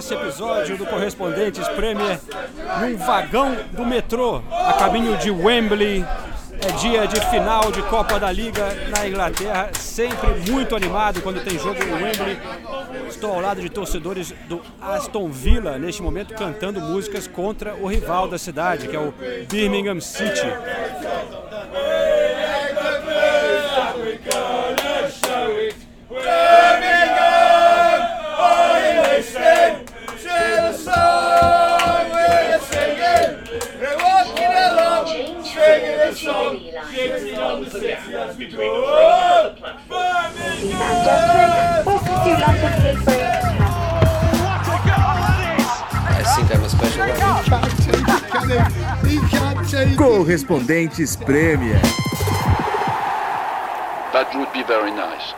esse episódio do Correspondentes Premier num vagão do metrô a caminho de Wembley. É dia de final de Copa da Liga na Inglaterra, sempre muito animado quando tem jogo no Wembley. Estou ao lado de torcedores do Aston Villa neste momento cantando músicas contra o rival da cidade, que é o Birmingham City. Correspondentes Premier. That would be very nice.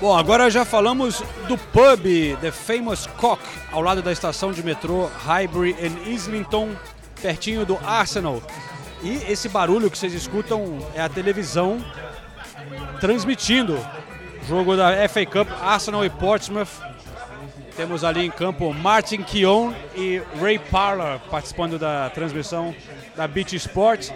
Bom, agora já falamos do pub The Famous Cock, ao lado da estação de metrô Highbury em Islington, pertinho do Arsenal. E esse barulho que vocês escutam é a televisão transmitindo o jogo da FA Cup Arsenal e Portsmouth. Temos ali em campo Martin Keown e Ray Parler participando da transmissão da Beach Sports.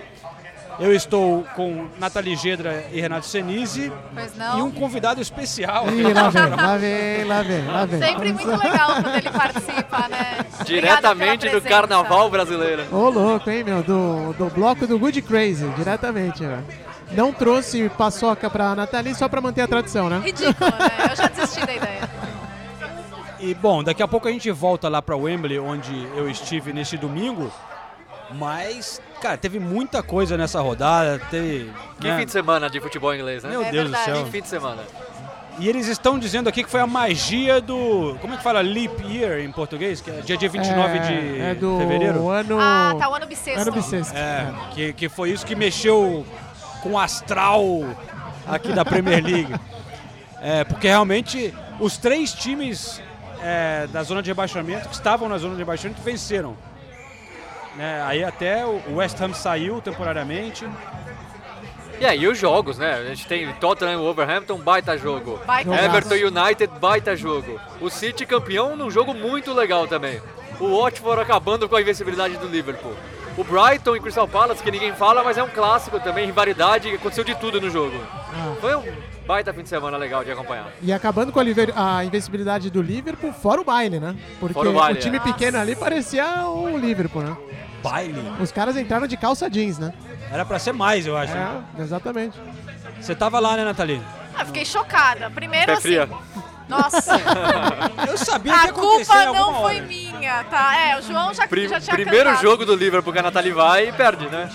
Eu estou com Nathalie Gedra e Renato Senise Pois não. e um convidado especial. Ih, lá vem, lá vem, lá vem, lá vem. Sempre muito legal quando ele participa, né? Diretamente do carnaval brasileiro. Ô, louco, hein, meu? Do, do bloco do Good Crazy, diretamente, velho. Não trouxe paçoca pra Nathalie só pra manter a tradição, né? Ridículo, né? Eu já desisti da ideia. E bom, daqui a pouco a gente volta lá para Wembley, onde eu estive neste domingo. Mas, cara, teve muita coisa nessa rodada. Teve, Que né? fim de semana de futebol inglês, né? Meu É Deus verdade. do Que céu. fim de semana. E eles estão dizendo aqui que foi a magia do. Como é que fala leap year em português? Que é dia, dia 29 de é do fevereiro? ano... Ah, tá o ano bissexto. Ano bissexto. É, que, que foi isso que mexeu com o astral aqui da Premier League. É, porque realmente os três times é, da zona de rebaixamento, que estavam na zona de rebaixamento, venceram. Né, aí até o West Ham saiu temporariamente. E aí, os jogos, né? A gente tem Tottenham e Wolverhampton, baita jogo. Baita. Everton United, baita jogo. O City campeão num jogo muito legal também. O Watford acabando com a invencibilidade do Liverpool. O Brighton e Crystal Palace, que ninguém fala, mas é um clássico também, rivalidade, aconteceu de tudo no jogo. Ah. Foi um baita fim de semana legal de acompanhar. E acabando com a, liver- a invencibilidade do Liverpool, fora o baile, né? Porque Fora o baile, time é. pequeno ali parecia o Liverpool, né? Baile. Os caras entraram de calça jeans, né? Era pra ser mais, eu acho. né? É, exatamente. Você tava lá, né, Nathalie? Ah, fiquei chocada. Primeiro, Pé assim. fria. Nossa, Eu sabia que a ia acontecer culpa alguma não foi hora. minha, tá? É, o João já, Pri- já tinha primeiro cantado. jogo do Liverpool que a Nathalie vai e perde, né?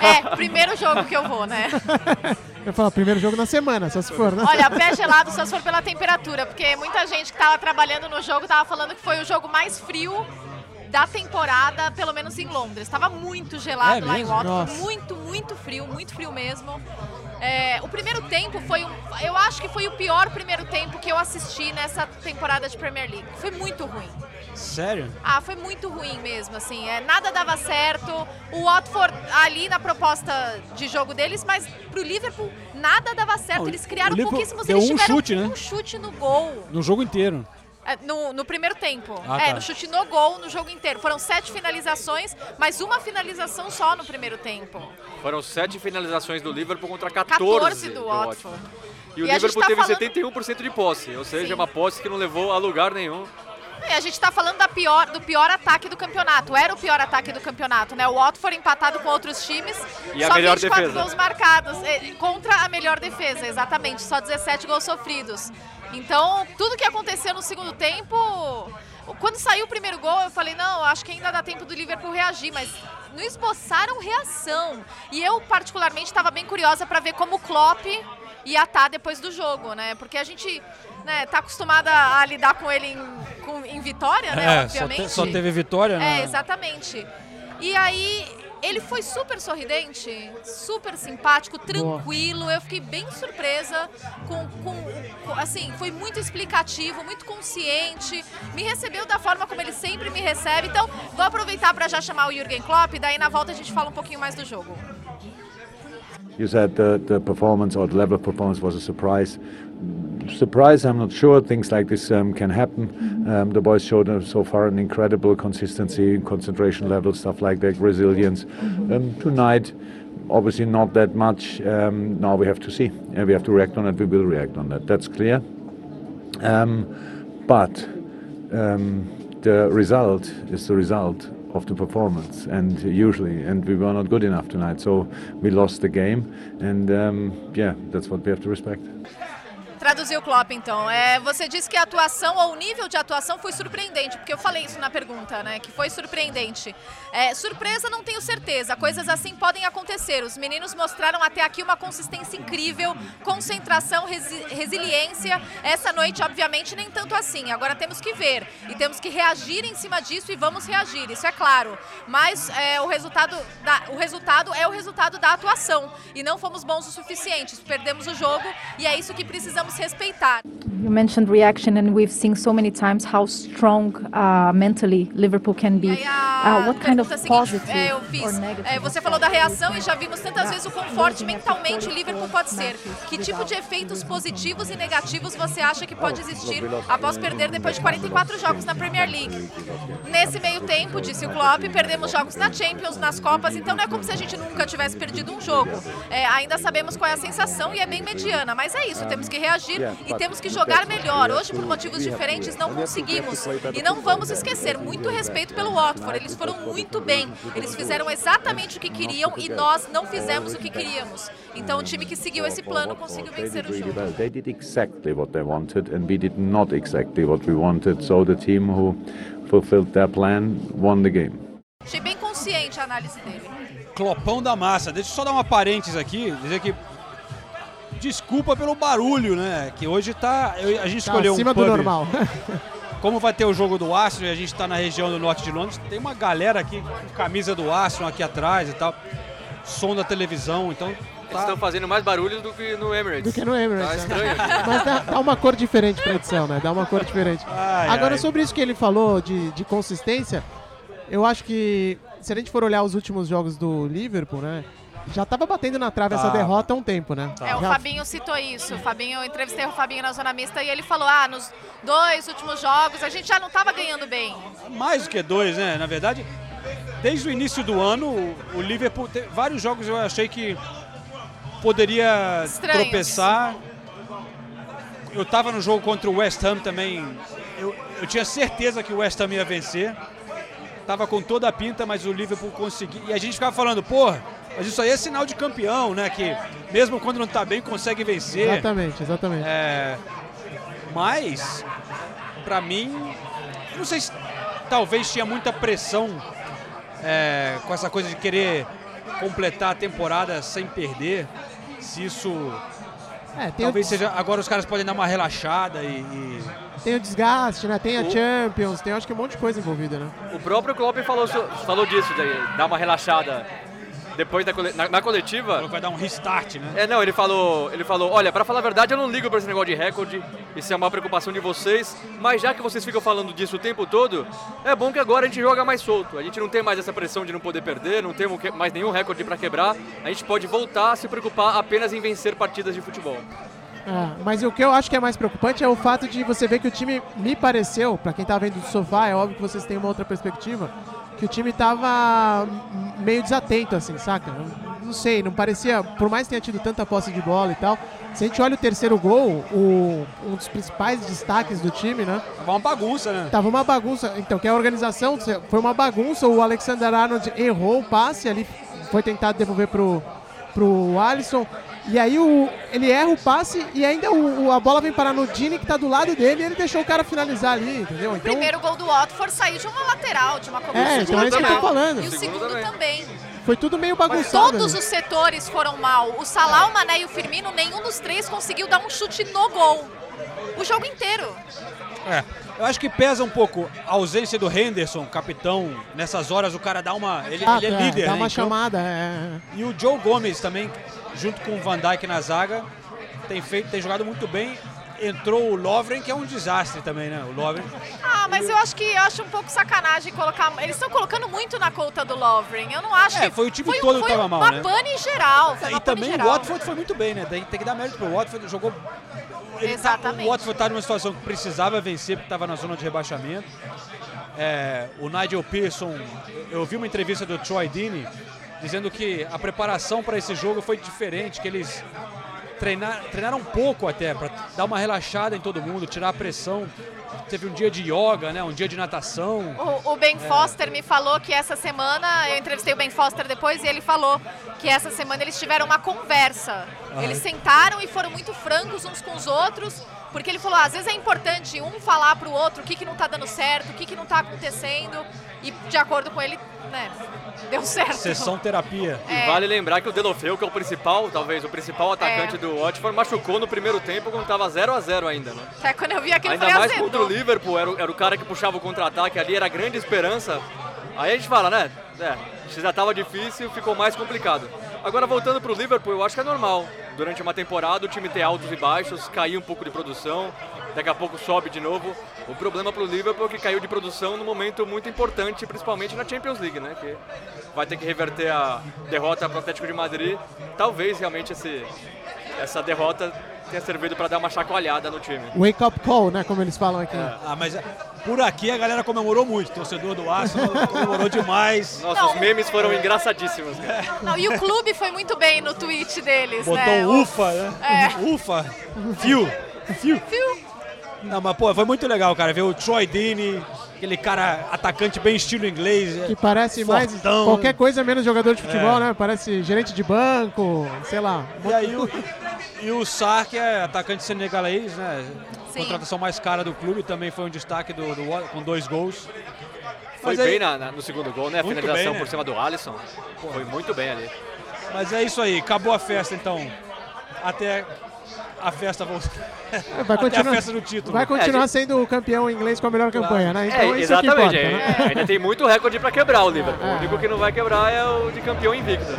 É, primeiro jogo que eu vou, né? Eu falo, primeiro jogo na semana, só se for, né? Olha, pé gelado só se for pela temperatura, porque muita gente que tava trabalhando no jogo tava falando que foi o jogo mais frio da temporada, pelo menos em Londres. Tava muito gelado É lá em mesmo? Watford, Nossa. muito, muito frio, muito frio mesmo. É, o primeiro tempo foi um. Eu acho que foi o pior primeiro tempo que eu assisti nessa temporada de Premier League. Foi muito ruim. Sério? Ah, foi muito ruim mesmo, assim. É, nada dava certo. O Watford ali na proposta de jogo deles, mas pro Liverpool nada dava certo. Não, Eles criaram pouquíssimos. Eles um tiveram chute, né? um chute no gol. No jogo inteiro. É, no, no primeiro tempo. Ah, é, tá. no chute no gol no jogo inteiro. Foram sete finalizações, mas uma finalização só no primeiro tempo. Foram sete finalizações do Liverpool contra 14, 14 do Watford. E o E a gente Liverpool tá teve falando- 71% de posse, ou seja, Sim. uma posse que não levou a lugar nenhum. E a gente tá falando da pior, do pior ataque do campeonato. Era o pior ataque do campeonato, né? O Watford empatado com outros times. E a só melhor 24 defesa. gols marcados. eh, Contra a melhor defesa, exatamente. Só 17 gols sofridos. Então, tudo que aconteceu no segundo tempo. Quando saiu o primeiro gol, eu falei, não, acho que ainda dá tempo do Liverpool reagir, mas não esboçaram reação. E eu, particularmente, estava bem curiosa para ver como o Klopp ia estar depois do jogo, né? Porque a gente né, tá acostumada a lidar com ele em, com- em vitória, né? É, só, obviamente. te- só teve vitória, né? É, exatamente. E aí, Ele foi super sorridente, super simpático, tranquilo. Eu fiquei bem surpresa com, com, com, assim, foi muito explicativo, muito consciente. Me recebeu da forma como ele sempre me recebe. Então, vou aproveitar para já chamar o Jürgen Klopp, daí na volta a gente fala um pouquinho mais do jogo. You said the, the performance or the level of performance was a surprise. Surprise, I'm not sure. Things like this um, can happen. Um, the boys showed uh, so far an incredible consistency, concentration level, stuff like that, resilience. Um, tonight, obviously not that much. Um, now we have to see. Uh, we have to react on it. We will react on that. That's clear. Um, but um, the result is the result of the performance and usually and we were not good enough tonight so we lost the game and um, yeah that's what we have to respect Traduzir o Klopp, então. É, você disse que a atuação, ou o nível de atuação foi surpreendente, porque eu falei isso na pergunta, né? Que foi surpreendente. É, surpresa, não tenho certeza. Coisas assim podem acontecer. Os meninos mostraram até aqui uma consistência incrível, concentração, resi resiliência. Essa noite, obviamente, nem tanto assim. Agora temos que ver e temos que reagir em cima disso e vamos reagir, isso é claro. Mas é, o, resultado da, o resultado é o resultado da atuação. E não fomos bons o suficiente. Perdemos o jogo e é isso que precisamos respeitar. You mentioned reaction, and we've seen so many times how strong uh, mentally Liverpool can be. Uh, what kind of positive é, eu or fiz. negative? É, você falou da reação e já vimos tantas vezes o quão forte mentalmente Liverpool pode ser. Que tipo de efeitos positivos e negativos você acha que pode existir após perder depois de 44 jogos na Premier League? Nesse meio tempo, disse o Klopp, perdemos jogos na Champions, nas Copas, então não é como se a gente nunca tivesse perdido um jogo. É, ainda sabemos qual é a sensação e é bem mediana, mas é isso, temos que reagir e temos que jogar melhor. Hoje, por motivos diferentes, não conseguimos. E não vamos esquecer, muito respeito pelo Watford, eles foram muito bem. Eles fizeram exatamente o que queriam e nós não fizemos o que queríamos. Então o time que seguiu esse plano conseguiu vencer o jogo. They did exactly what they wanted, and we did not exactly what we wanted. So the team who fulfilled their plan won the game. Achei bem consciente a análise dele. Clopão da massa. Deixa eu só dar uma parênteses aqui, dizer que desculpa pelo barulho, né? Que hoje tá. eu- a gente Tá escolheu acima um do pub. normal. Como vai ter o jogo do Arsenal e a gente tá na região do norte de Londres, tem uma galera aqui com camisa do Arsenal aqui atrás e tal. Som da televisão, então Eles tá. estão fazendo mais barulho do que no Emirates. Do que no Emirates, Tá né? estranho. Mas dá, dá uma cor diferente pra edição, né? Dá uma cor diferente. Ai, Agora, ai. sobre isso que ele falou de, de consistência, eu acho que se a gente for olhar os últimos jogos do Liverpool, né? Já tava batendo na trave essa Tava. derrota há um tempo, né? É, o Já- Fabinho citou isso. O Fabinho, eu entrevistei o Fabinho na zona mista e ele falou: ah, nos dois últimos jogos a gente já não estava ganhando bem. Mais do que dois, né? Na verdade, desde o início do ano, o- o Liverpool, teve vários jogos eu achei que poderia Estranhos. tropeçar. Eu tava no jogo contra o West Ham também. Eu, eu tinha certeza que o West Ham ia vencer. Tava com toda a pinta, mas o Liverpool conseguiu. E a gente ficava falando, porra, mas isso aí é sinal de campeão, né? Que mesmo quando não tá bem, consegue vencer. Exatamente, exatamente. É, mas, pra mim, não sei se talvez tinha muita pressão é, com essa coisa de querer completar a temporada sem perder. Se isso É, tem, talvez o, seja. Agora os caras podem dar uma relaxada e. e- tem o desgaste, né? Tem a Champions, tem acho que um monte de coisa envolvida, né? O próprio Klopp falou, falou disso, de dar uma relaxada depois da na, na coletiva. falou que vai dar um restart, né? É, não, ele falou, ele falou, olha, pra falar a verdade, eu não ligo pra esse negócio de recorde, isso é uma preocupação de vocês, mas já que vocês ficam falando disso o tempo todo, é bom que agora a gente joga mais solto. A gente não tem mais essa pressão de não poder perder, não temos que- mais nenhum recorde pra quebrar. A gente pode voltar a se preocupar apenas em vencer partidas de futebol. É, mas o que eu acho que é mais preocupante é o fato de você ver que o time me pareceu, pra quem tá vendo do sofá, é óbvio que vocês têm uma outra perspectiva, que o time tava meio desatento, assim, saca? Não- sei, não parecia, por mais que tenha tido tanta posse de bola e tal, se a gente olha o terceiro gol, o, um dos principais destaques do time, né? Tava uma bagunça, né? Tava uma bagunça. Então, que a organização foi uma bagunça. O Alexander Arnold errou o passe ali, foi tentar devolver pro, pro Alisson. E aí o, ele erra o passe e ainda o, o- a bola vem parar no Dini que tá do lado dele e ele deixou o cara finalizar ali, entendeu? O Então, primeiro gol do Watford saiu de uma lateral, de uma cobertura. É, então é isso que eu tô falando. E o Segundo segundo também. também. foi tudo meio bagunçado. Todos ali. os setores foram mal. O Salah, o Mané e o Firmino, nenhum dos três conseguiu dar um chute no gol. O jogo inteiro. É. Eu acho que pesa um pouco a ausência do Henderson, capitão. Nessas horas o cara dá uma. Ele, Ah, ele é tá, líder. Dá né, uma campo. chamada, é. E o Joe Gomes também, junto com o Van Dijk na zaga, tem feito, tem jogado muito bem. Entrou o Lovren, que é um desastre também, né? O Lovren. Ah, mas eu acho que eu acho um pouco sacanagem colocar. Eles estão colocando muito na conta do Lovren. Eu não acho É, que. foi o time foi, todo que foi tava uma mal, né? pane geral. Foi E uma pane também o geral. Watford foi muito bem, né? Tem, tem que dar mérito pro Watford, jogou. Ele tá- Exatamente. o Watford tá numa situação que precisava vencer, porque estava na zona de rebaixamento. É, o Nigel Pearson, eu ouvi uma entrevista do Troy Deeney dizendo que a preparação para esse jogo foi diferente, que eles treinar, treinaram um pouco até, para dar uma relaxada em todo mundo, tirar a pressão. Teve um dia de yoga, né? Um dia de natação. O, o Ben Foster me falou que essa semana, eu entrevistei o Ben Foster depois e ele falou que essa semana eles tiveram uma conversa. Aham. Eles sentaram e foram muito francos uns com os outros, porque ele falou, às vezes é importante um falar pro outro o que, que não tá dando certo, o que, que não tá acontecendo, e de acordo com ele, né, deu certo. Sessão terapia. É. Vale lembrar que o Delofeu, que é o principal, talvez o principal atacante É. do Watford, machucou no primeiro tempo quando tava 0 a 0 ainda, né? Até quando eu vi aquilo, Ainda mais contra o azedou. Liverpool, era, o- era o cara que puxava o contra-ataque ali, era a grande esperança. Aí a gente fala, né? É, já tava difícil, ficou mais complicado. Agora voltando pro Liverpool, eu acho que é normal. Durante uma temporada o time ter altos e baixos, cair um pouco de produção, daqui a pouco sobe de novo. O problema pro Liverpool é que caiu de produção num momento muito importante, principalmente na Champions League, né? Que vai ter que reverter a derrota pro Atlético de Madrid. Talvez realmente esse, essa derrota tenha servido para dar uma chacoalhada no time. Wake up call, né? Como eles falam aqui. Ah, mas é, por aqui a galera comemorou muito. O torcedor do Arsenal comemorou demais. Nossa, Não. os memes foram engraçadíssimos. cara. Não, e o clube foi muito bem no tweet deles, Botou né? O- ufa, né? É. Ufa. Fio. Fio. Fio. Não, mas pô, foi muito legal, cara. Ver o Troy Deeney, aquele cara atacante bem estilo inglês. é, Que parece mais Fortão. qualquer coisa menos jogador de futebol, É. né? Parece gerente de banco, sei lá. E aí o, e o Sar, que é atacante senegalês, né? Sim. Contratação mais cara do clube, também foi um destaque do, do com dois gols. Foi aí- bem na- na- no segundo gol, né? A finalização bem, né? por cima do Alisson. Foi muito bem ali. Mas é isso aí, acabou a festa então. Até a festa voltar. É, Vai continuar, a festa do título. vai continuar É, sendo o campeão inglês com a melhor campanha, né? Então é, isso é que exatamente. importa, é, né? ainda tem muito recorde para quebrar o Liverpool. É. O único que não vai quebrar é o de campeão invicto.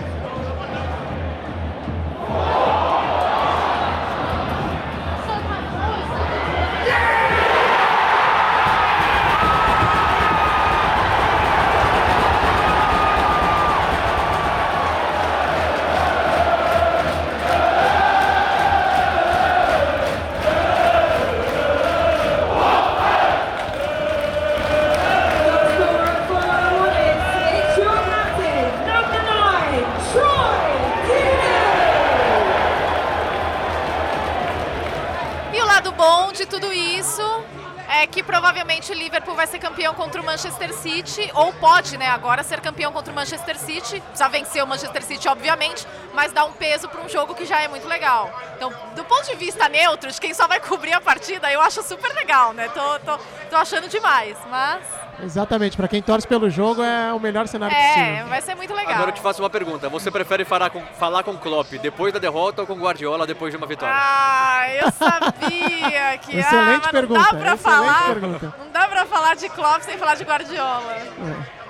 Campeão contra o Manchester City, ou pode, né, agora ser campeão contra o Manchester City. Precisa vencer o Manchester City, obviamente, mas dá um peso para um jogo que já é muito legal. Então, do ponto de vista neutro, de quem só vai cobrir a partida, eu acho super legal, né? Tô, tô, tô achando demais, mas Exatamente, pra quem torce pelo jogo é o melhor cenário é, possível. vai ser muito legal. Agora eu te faço uma pergunta. Você prefere falar com, falar com Klopp depois da derrota ou com Guardiola depois de uma vitória? Ah, eu sabia que Excelente ah, mas pergunta, Não dá pra excelente falar. pergunta. Não dá pra falar de Klopp sem falar de Guardiola.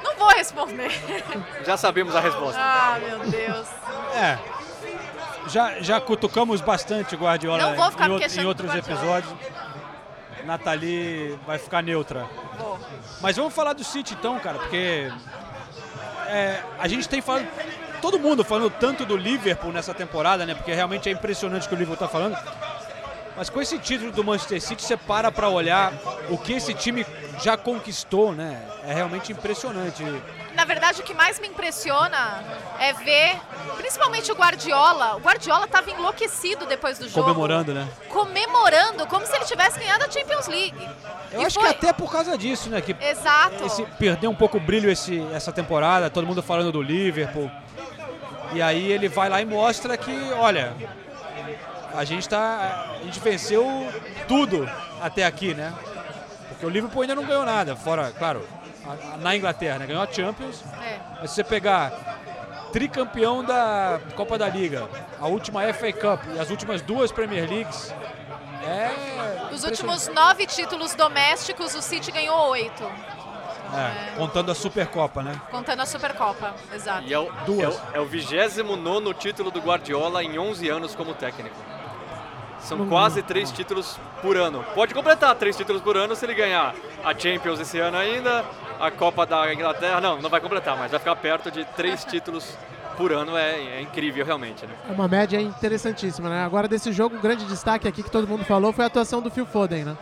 Não vou responder. Já sabemos a resposta. Ah, meu Deus. É. Já, já cutucamos bastante o Guardiola Não vou ficar em, me em outros episódios. Nathalie vai ficar neutra. Vou. Mas vamos falar do City então, cara, porque é, a gente tem falado. Todo mundo falando tanto do Liverpool nessa temporada, né? Porque realmente é impressionante o que o Liverpool tá falando. Mas com esse título do Manchester City, você para pra olhar o que esse time já conquistou, né? É realmente impressionante. Na verdade, o que mais me impressiona é ver, principalmente o Guardiola. O Guardiola tava enlouquecido depois do jogo. Comemorando, né? Comemorando, como se ele tivesse ganhado a Champions League. Eu E acho foi- que até por causa disso, né? Que Exato. esse, perdeu um pouco o brilho esse, essa temporada, todo mundo falando do Liverpool. E aí ele vai lá e mostra que, olha, a gente tá. A gente venceu tudo até aqui, né? Porque o Liverpool ainda não ganhou nada, fora, claro, a- a- na Inglaterra, né? Ganhou a Champions. É. Mas se você pegar tricampeão da Copa da Liga, a última FA Cup e as últimas duas Premier Leagues, é. Dos últimos nove títulos domésticos, o City ganhou oito, É, contando a Supercopa, né? contando a Supercopa. Exato. E é o, Duas. é o, é o 29 título do Guardiola em 11 anos como técnico. São Não- quase três títulos por ano. Pode completar três títulos por ano se ele ganhar a Champions esse ano ainda, a Copa da Inglaterra. Não, não vai completar, mas vai ficar perto de três títulos por ano. É, é incrível, realmente. Né? É uma média interessantíssima, né? Agora desse jogo, o grande destaque aqui que todo mundo falou foi a atuação do Phil Foden, né?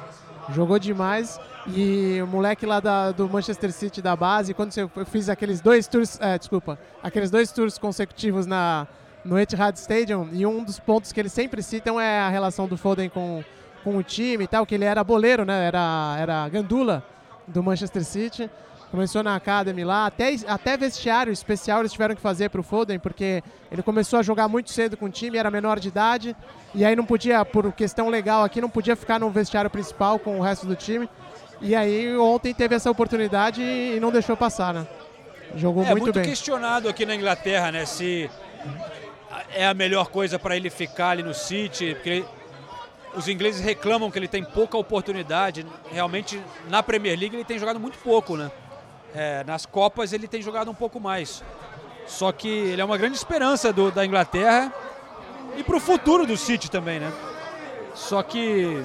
Jogou demais e o moleque lá da- do Manchester City da base, quando você- eu fiz aqueles dois tours, é, desculpa, aqueles dois tours consecutivos na, no Etihad Stadium e um dos pontos que eles sempre citam é a relação do Foden com, com o time e tal, que ele era boleiro, né? Era, era gandula do Manchester City. Começou na Academy lá, até, até vestiário especial eles tiveram que fazer pro Foden, porque ele começou a jogar muito cedo com o time, era menor de idade, e aí não podia, por questão legal aqui, não podia ficar no vestiário principal com o resto do time. E aí ontem teve essa oportunidade e não deixou passar, né? Jogou É muito, muito bem. questionado aqui na Inglaterra, né? Se é a melhor coisa para ele ficar ali no City, porque os ingleses reclamam que ele tem pouca oportunidade. Realmente, na Premier League ele tem jogado muito pouco, né? É, nas Copas ele tem jogado um pouco mais. Só que ele é uma grande esperança do- da Inglaterra e para o futuro do City também, né? Só que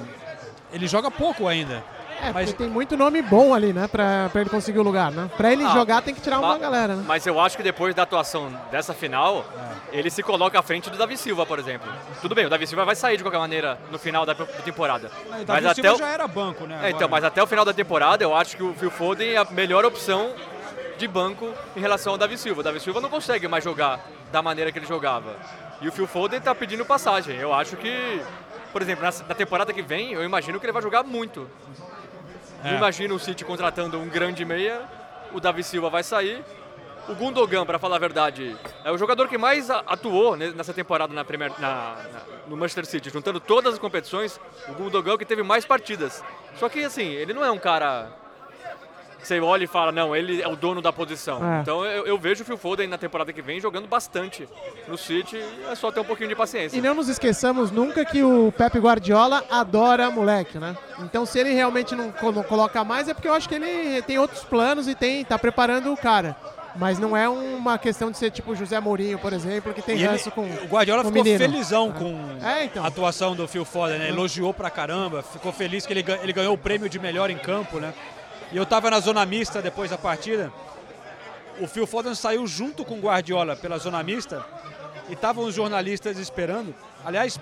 ele joga pouco ainda. É, Mas porque tem muito nome bom ali, né? Pra, pra ele conseguir o lugar, né? Pra ele Ah, jogar tem que tirar uma Ma- galera, né? Mas eu acho que depois da atuação dessa final, É. ele se coloca à frente do Davi Silva, por exemplo. Tudo bem, o Davi Silva vai sair de qualquer maneira no final da da temporada. o Mas Davi até Silva o- já era banco, né? É, então, mas até o final da temporada eu acho que o Phil Foden é a melhor opção de banco em relação ao Davi Silva. O Davi Silva não consegue mais jogar da maneira que ele jogava. E o Phil Foden tá pedindo passagem. Eu acho que, por exemplo, na, na temporada que vem, eu imagino que ele vai jogar muito. É. Não imagino o City contratando um grande meia, o Davi Silva vai sair. O Gundogan, para falar a verdade, é o jogador que mais atuou ne- nessa temporada na Premier, na- na- no Manchester City, juntando todas as competições. O Gundogan é que teve mais partidas. Só que assim, ele não é um cara você olha e fala, não, ele é o dono da posição. É. Então eu, eu vejo o Phil Foden na temporada que vem jogando bastante no City. É só ter um pouquinho de paciência. E não nos esqueçamos nunca que o Pepe Guardiola adora moleque, né? Então se ele realmente não, não coloca mais é porque eu acho que ele tem outros planos e tem tá preparando o cara. Mas não é uma questão de ser tipo o José Mourinho, por exemplo, que tem ranço com o Guardiola com ficou menino. felizão com É, então. a atuação do Phil Foden, né? Elogiou pra caramba, ficou feliz que ele, ele ganhou o prêmio de melhor em campo, né? E eu tava na zona mista depois da partida. O Phil Foden saiu junto com o Guardiola pela zona mista e estavam os jornalistas esperando. Aliás,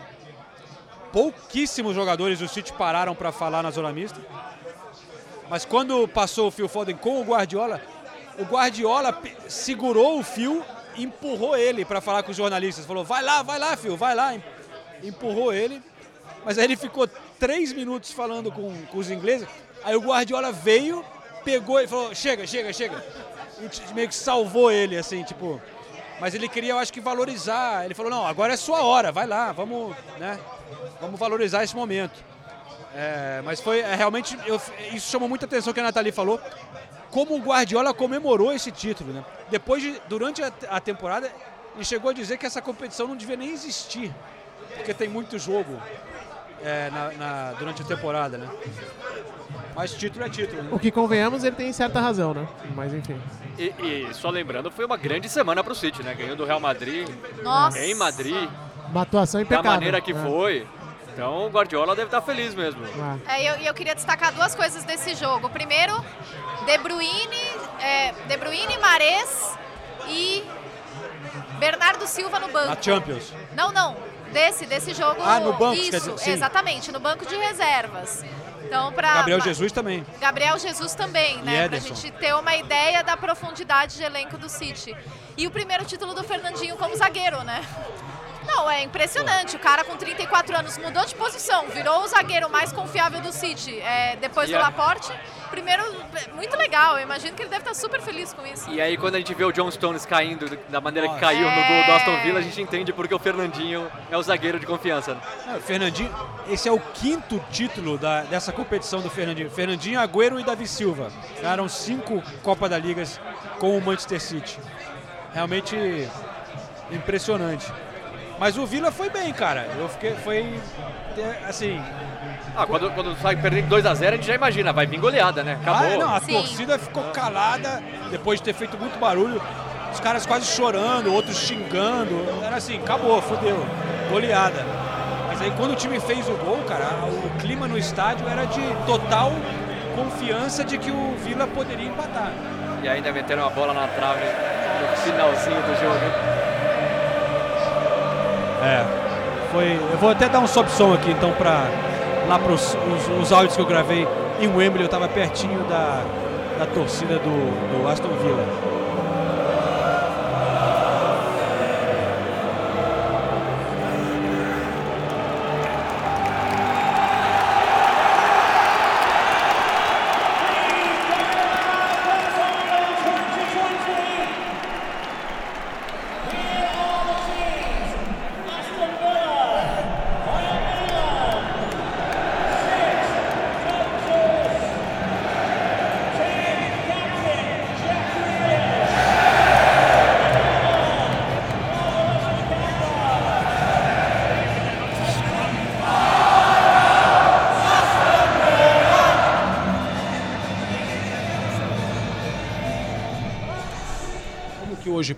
pouquíssimos jogadores do City pararam para falar na zona mista. Mas quando passou o Phil Foden com o Guardiola, o Guardiola segurou o e empurrou ele para falar com os jornalistas. Falou: vai lá, vai lá, Phil, vai lá. Em- Empurrou ele. Mas aí ele ficou três minutos falando com, com os ingleses. Aí o Guardiola veio, pegou e falou: chega, chega, chega. E meio que salvou ele, assim, tipo. Mas ele queria, eu acho que, valorizar. Ele falou: não, agora é sua hora, vai lá, vamos, né? Vamos valorizar esse momento. É, mas foi é, realmente. eu- isso chamou muita atenção que a Nathalie falou. Como o Guardiola comemorou esse título, né? Depois de, durante a, a temporada, ele chegou a dizer que essa competição não devia nem existir. Porque tem muito jogo é, na- na- durante a temporada, né? Mas título é título, né? O que convenhamos, ele tem certa razão, né? Mas enfim. E, e só lembrando, foi uma grande semana pro City, né? Ganhou do Real Madrid Nossa. em Madrid, Uma atuação da impecável. maneira que né? foi. Então o Guardiola deve estar feliz mesmo. É. É, e eu, e eu queria destacar duas coisas desse jogo. Primeiro, De Bruyne, é, De Bruyne, Mares e Bernardo Silva no banco. Na Champions. Não, não. Desse, desse jogo. Ah, no banco, Isso, quer dizer, exatamente, no banco de reservas. Então, para Gabriel Jesus também. Gabriel Jesus também, né? Pra Ederson. gente ter uma ideia da profundidade de elenco do City. E o primeiro título do Fernandinho como zagueiro, né? Não, é impressionante. O cara com 34 anos mudou de posição, virou o zagueiro mais confiável do City. É, depois E do a- Laporte. Primeiro, muito legal. Eu imagino que ele deve estar super feliz com isso. E aí quando a gente vê o John Stones caindo da maneira que Nossa. caiu no gol do É. Aston Villa, a gente entende porque o Fernandinho é o zagueiro de confiança. É, Fernandinho, esse é o quinto título da- dessa competição do Fernandinho. Fernandinho, Agüero e Davi Silva. Ganharam cinco Copa da Ligas com o Manchester City. Realmente impressionante. Mas o Vila foi bem, cara. Eu fiquei, foi, assim... Ah, quando, quando sai perdendo 2x0, a gente já imagina, vai vir goleada, né? Acabou. Ah, não, a Sim. torcida ficou calada depois de ter feito muito barulho. Os caras quase chorando, outros xingando. Era assim, acabou, fodeu. Goleada. Mas aí quando o time fez o gol, cara, o clima no estádio era de total confiança de que o Vila poderia empatar. E ainda meteram a bola na trave no finalzinho do jogo. É. Foi. Eu vou até dar um sob som aqui então para lá para os, os áudios que eu gravei em Wembley, eu tava pertinho da, da torcida do, do Aston Villa.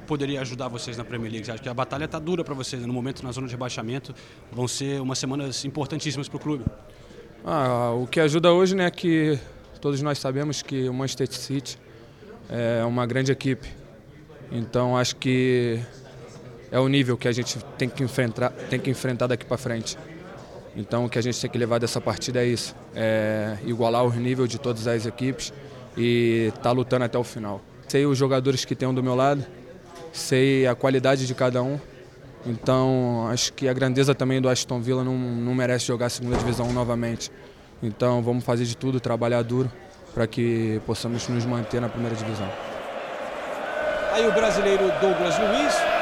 Poderia ajudar vocês na Premier League? Acha que a batalha está dura para vocês no momento na zona de rebaixamento? Vão ser umas semanas importantíssimas para o clube. Ah, o que ajuda hoje né, é que todos nós sabemos que o Manchester City é uma grande equipe. Então acho que é o nível que a gente tem que enfrentar, tem que enfrentar daqui para frente. Então o que a gente tem que levar dessa partida é isso, é igualar o nível de todas as equipes e estar lutando até o final. Sei os jogadores que tenho do meu lado, sei a qualidade de cada um. Então acho que a grandeza também do Aston Villa não, não merece jogar a segunda divisão novamente. Então vamos fazer de tudo, trabalhar duro para que possamos nos manter na primeira divisão. Aí o brasileiro Douglas Luiz.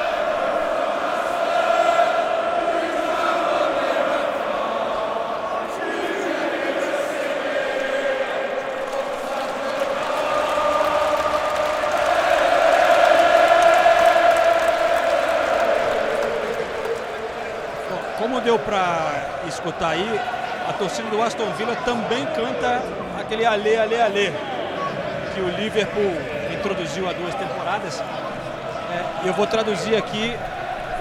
Escutar aí, a torcida do Aston Villa também canta aquele alê, alê, alê que o Liverpool introduziu há duas temporadas. É, eu vou traduzir aqui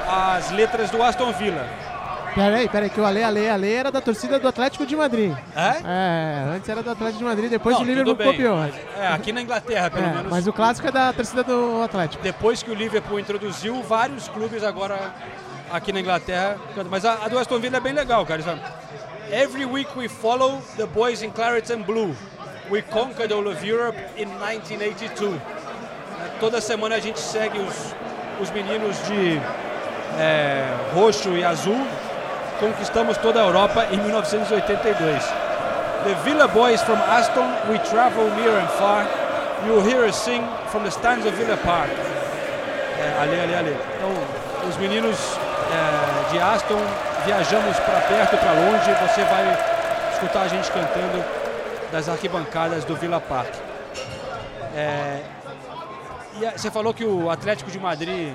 as letras do Aston Villa. Peraí, peraí, que o Ale, Ale, Ale era da torcida do Atlético de Madrid. É? É, antes era do Atlético de Madrid, depois Não, o Liverpool bem, copiou. mas- É, aqui na Inglaterra, pelo É, menos. mas o clássico é da torcida do Atlético. Depois que o Liverpool introduziu, vários clubes agora aqui na Inglaterra. Mas a, a do Aston Villa é bem legal, cara. Every week we follow the boys in claret and blue. We conquered all of Europe in 1982. É, Toda semana a gente segue os, os meninos de é, roxo e azul. Conquistamos toda a Europa em 1982. The Villa boys from Aston, we travel near and far. You'll hear us sing from the stands of Villa Park. É, ali, ali, ali. Então, os meninos é, de Aston, viajamos para perto, para longe. Você vai escutar a gente cantando das arquibancadas do Villa Park. É, e a- você falou que o Atlético de Madrid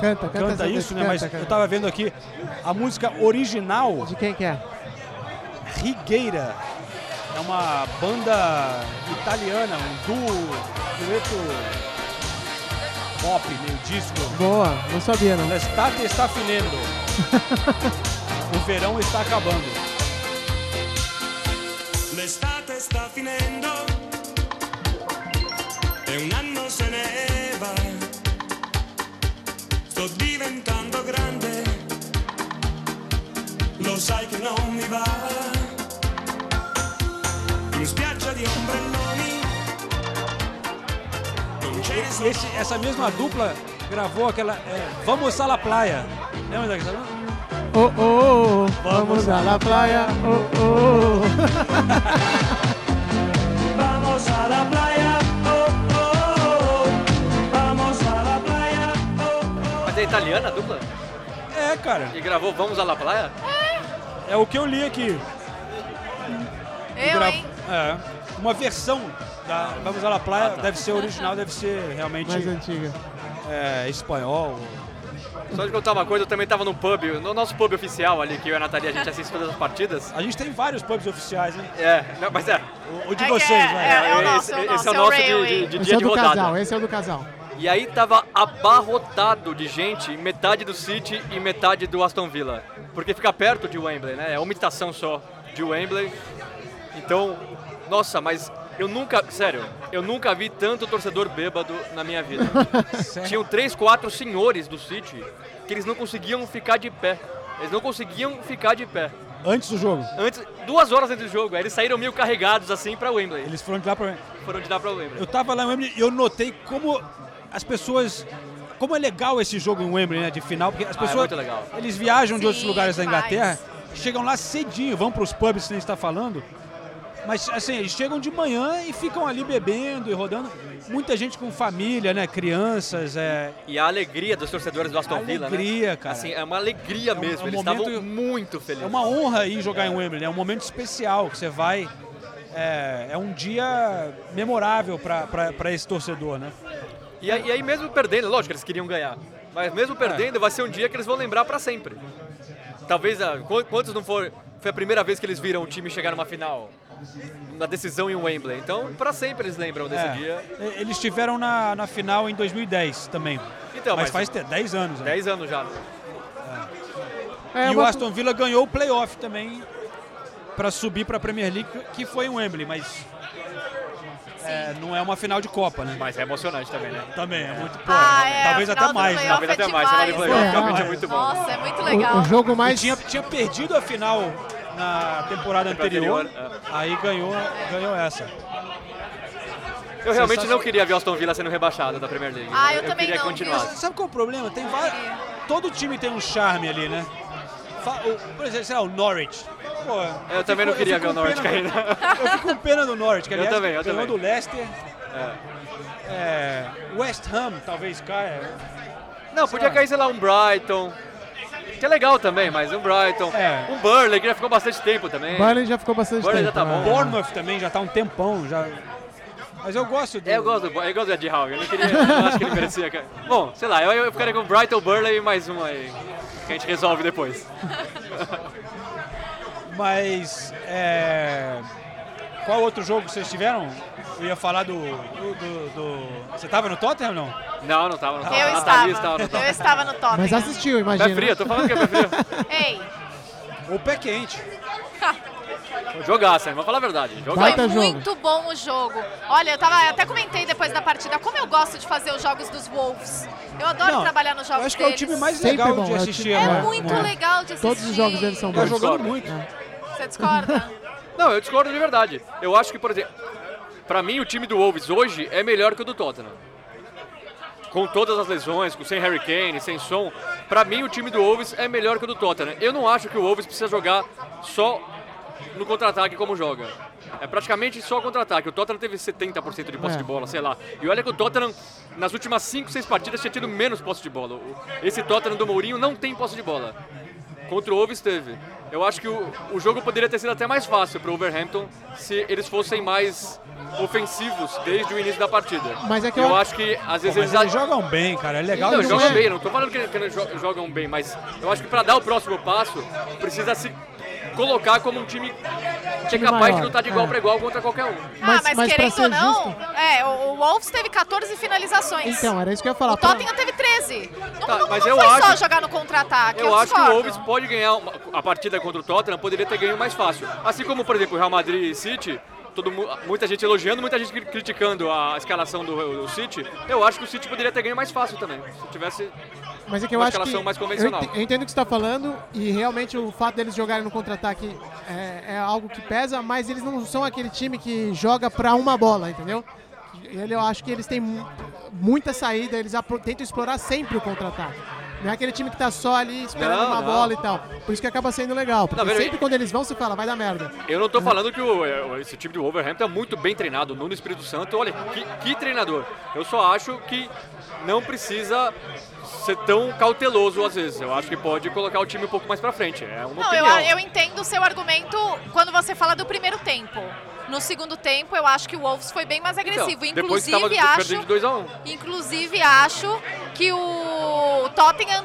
Canta, canta, canta isso, né? canta, Mas canta. eu tava vendo aqui a música original De quem que é? Rigueira. É uma banda italiana, um duo, dueto pop, meio disco. Boa, não sabia não. L'estate está finendo. o verão está acabando. L'estate sta finendo e un anno se ne va. Sto diventando grande, lo sai che non mi va. In spiaggia di ombrelloni, Esse- essa mesma dupla gravou aquela é, Vamos à la Playa. Lembra daquela? Oh, oh, oh, vamos a la playa. Oh, oh, oh. Vamos a la playa, oh, oh, oh. Vamos a la playa, oh. Mas é italiana a dupla? É, cara. E gravou Vamos à La Playa? É o que eu li aqui. Eu, Gra- hein? É, uma versão da Vamos à la Playa, Ah, tá. deve ser original, deve ser realmente Mais antiga. é, espanhol. Só de contar uma coisa, eu também tava no pub, no nosso pub oficial ali, que eu e a Natalia, a gente assiste todas as partidas. A gente tem vários pubs oficiais, né? É, não, mas é. O, o de É vocês, é- vai. é- é o esse, nosso, é o esse nosso, é o é o nosso de, Railway. de- de Esse dia é de rodada. casal, esse é o do casal. E aí tava abarrotado de gente, metade do City e metade do Aston Villa. Porque fica perto de Wembley, né? É uma estação só de Wembley. Então, nossa, mas eu nunca, sério, eu nunca vi tanto torcedor bêbado na minha vida. Tinham três, quatro senhores do City que eles não conseguiam ficar de pé. Eles não conseguiam ficar de pé. Antes do jogo. Antes, duas horas antes do jogo, aí eles saíram meio carregados assim pra Wembley. Eles foram de lá pra. foram de lá pra Wembley. Eu tava lá em Wembley e eu notei como as pessoas. Como é legal esse jogo em Wembley, né? De final, porque as Ah, é pessoas. muito legal. Eles viajam de Sim, outros lugares da demais. Inglaterra, chegam lá cedinho, vão pros pubs que a gente tá falando. Mas assim, eles chegam de manhã e ficam ali bebendo e rodando. Muita gente com família, né? Crianças, é. E a alegria dos torcedores do Aston Villa, né? Alegria, cara. Assim, é uma alegria um- mesmo. é um Eles momento- estavam muito É felizes. uma honra ir jogar em Wembley, né? é um momento especial que você vai. É, é um dia memorável para esse torcedor, né? E aí, e aí mesmo perdendo, lógico que eles queriam ganhar. Mas mesmo perdendo, vai ser um dia que eles vão lembrar pra sempre. Talvez, ah, qu- quantos não for... Foi a primeira vez que eles viram um time chegar numa final? Na decisão em Wembley. Então, pra sempre eles lembram desse É. dia. Eles estiveram na, na final em 2010 também. Então, mas, mas, faz te- 10 anos. Né? 10 anos já. É, e o Aston Villa ganhou o playoff também para subir para a Premier League, que foi em Wembley, mas é, não é uma final de Copa, né? Mas é emocionante também, né? Também é muito. Pô, Ah, é, talvez até mais. né? Talvez é até mais. Final de demais. playoff É, realmente é é. muito bom. Nossa, é muito o, legal. o jogo E mais. tinha, tinha perdido a final na temporada anterior, anterior, aí ganhou, ganhou essa. Eu realmente não queria ver o Aston Villa sendo rebaixado da Premier League. Ah, eu também queria não, continuar. sabe qual é o problema? Tem vários. Todo time tem um charme ali, né? Fa- o- Por exemplo, sei lá, o Norwich. Pô, Eu também não fico- queria eu ver o Norwich caindo. Eu fico com pena do Norwich, que Eu aliás também, eu também. do Leicester. É, West Ham talvez caia. Não, podia cair, sei lá, um Brighton. Que é legal também, mas um Brighton. É. Um Burley, que já ficou bastante tempo também. Burnley já ficou bastante Burnley já tempo. tá bom. né? Bournemouth também já tá um tempão. Já... Mas eu gosto do. É, eu gosto do, eu gosto do Ed Howe, eu não queria, eu acho que ele merecia. cara. Bom, sei lá, eu, eu ficaria com Brighton, Burley e mais um aí, que a gente resolve depois. Mas. É... Qual outro jogo vocês tiveram? Eu ia falar do. do, do- do- Você tava no Tottenham ou não? Não, não tava, não tava. Eu Nathalie estava. no Eu estava no top. Mas assistiu, imagina. Pé frio, eu tô falando que é pé frio. Ei, Ou pé quente. Jogaça, vamos falar a verdade. foi. Baita jogo. muito bom o jogo. Olha, eu tava, eu até comentei depois da partida como eu gosto de fazer os jogos dos Wolves. Eu adoro Não, trabalhar nos jogos Eu acho que é o deles. time mais Sempre legal bom, de é o assistir É agora. muito É. legal de assistir. Todos os jogos deles são Tá bons. jogando Discordo. muito. Você discorda? Não, eu discordo de verdade. Eu acho que, por exemplo, pra mim o time do Wolves hoje é melhor que o do Tottenham. Com todas as lesões, sem Harry Kane, sem som, pra mim o time do Wolves é melhor que o do Tottenham. Eu não acho que o Wolves precisa jogar só no contra-ataque como joga. É praticamente só contra-ataque. O Tottenham teve 70% de posse É. de bola, sei lá. E olha que o Tottenham, nas últimas 5, 6 partidas, tinha tido menos posse de bola. Esse Tottenham do Mourinho não tem posse de bola. Contra o Wolves teve. Eu acho que o, o jogo poderia ter sido até mais fácil para o Wolverhampton se eles fossem mais ofensivos desde o início da partida. Mas é que eu eu- acho que às vezes Pô, mas eles eles jogam bem, cara. É legal não, jogam ver. bem, não tô falando que, que eles jo- jogam bem, mas eu acho que para dar o próximo passo, precisa se colocar como um time que é capaz maior, de lutar de igual é. para igual contra qualquer um. ah, Mas- mas, mas pra querendo ou não, justo- é, o, Wolves teve 14 finalizações. Então, era isso que eu ia falar. o Tottenham teve 13. Não, Tá, não, mas não eu foi só acho- jogar no contra-ataque. Eu, Eu, acho que o. Wolves pode ganhar uma- a partida contra o Tottenham, poderia ter ganho mais fácil. Assim como, por exemplo, o Real Madrid e City, todo, mu- muita gente elogiando, muita gente cri- criticando a escalação do, do City. Eu acho que o City poderia ter ganho mais fácil também, se tivesse Mas é que eu acho que mais convencional. eu entendo o que você está falando e realmente o fato deles jogarem no contra-ataque é, é algo que pesa, mas eles não são aquele time que joga para uma bola, entendeu? Ele, eu acho que eles têm mu- muita saída, eles tentam explorar sempre o contra-ataque. Não é aquele time que tá só ali esperando Não, uma não. bola e tal. Por isso que acaba sendo legal. Porque Não, sempre quando eles vão, você fala, vai dar merda. Eu não tô falando que o, é, esse time do Wolverhampton é muito bem treinado. O Nuno Espírito Santo, olha, que, que treinador. Eu só acho que não precisa ser tão cauteloso às vezes. Eu acho que pode colocar o time um pouco mais pra frente. É uma Não, eu, opinião. eu entendo o seu argumento quando você fala do primeiro tempo. No segundo tempo, eu acho que o Wolves foi bem mais agressivo. Então, que tava Inclusive, acho, de 2 a 1 inclusive, acho que o Tottenham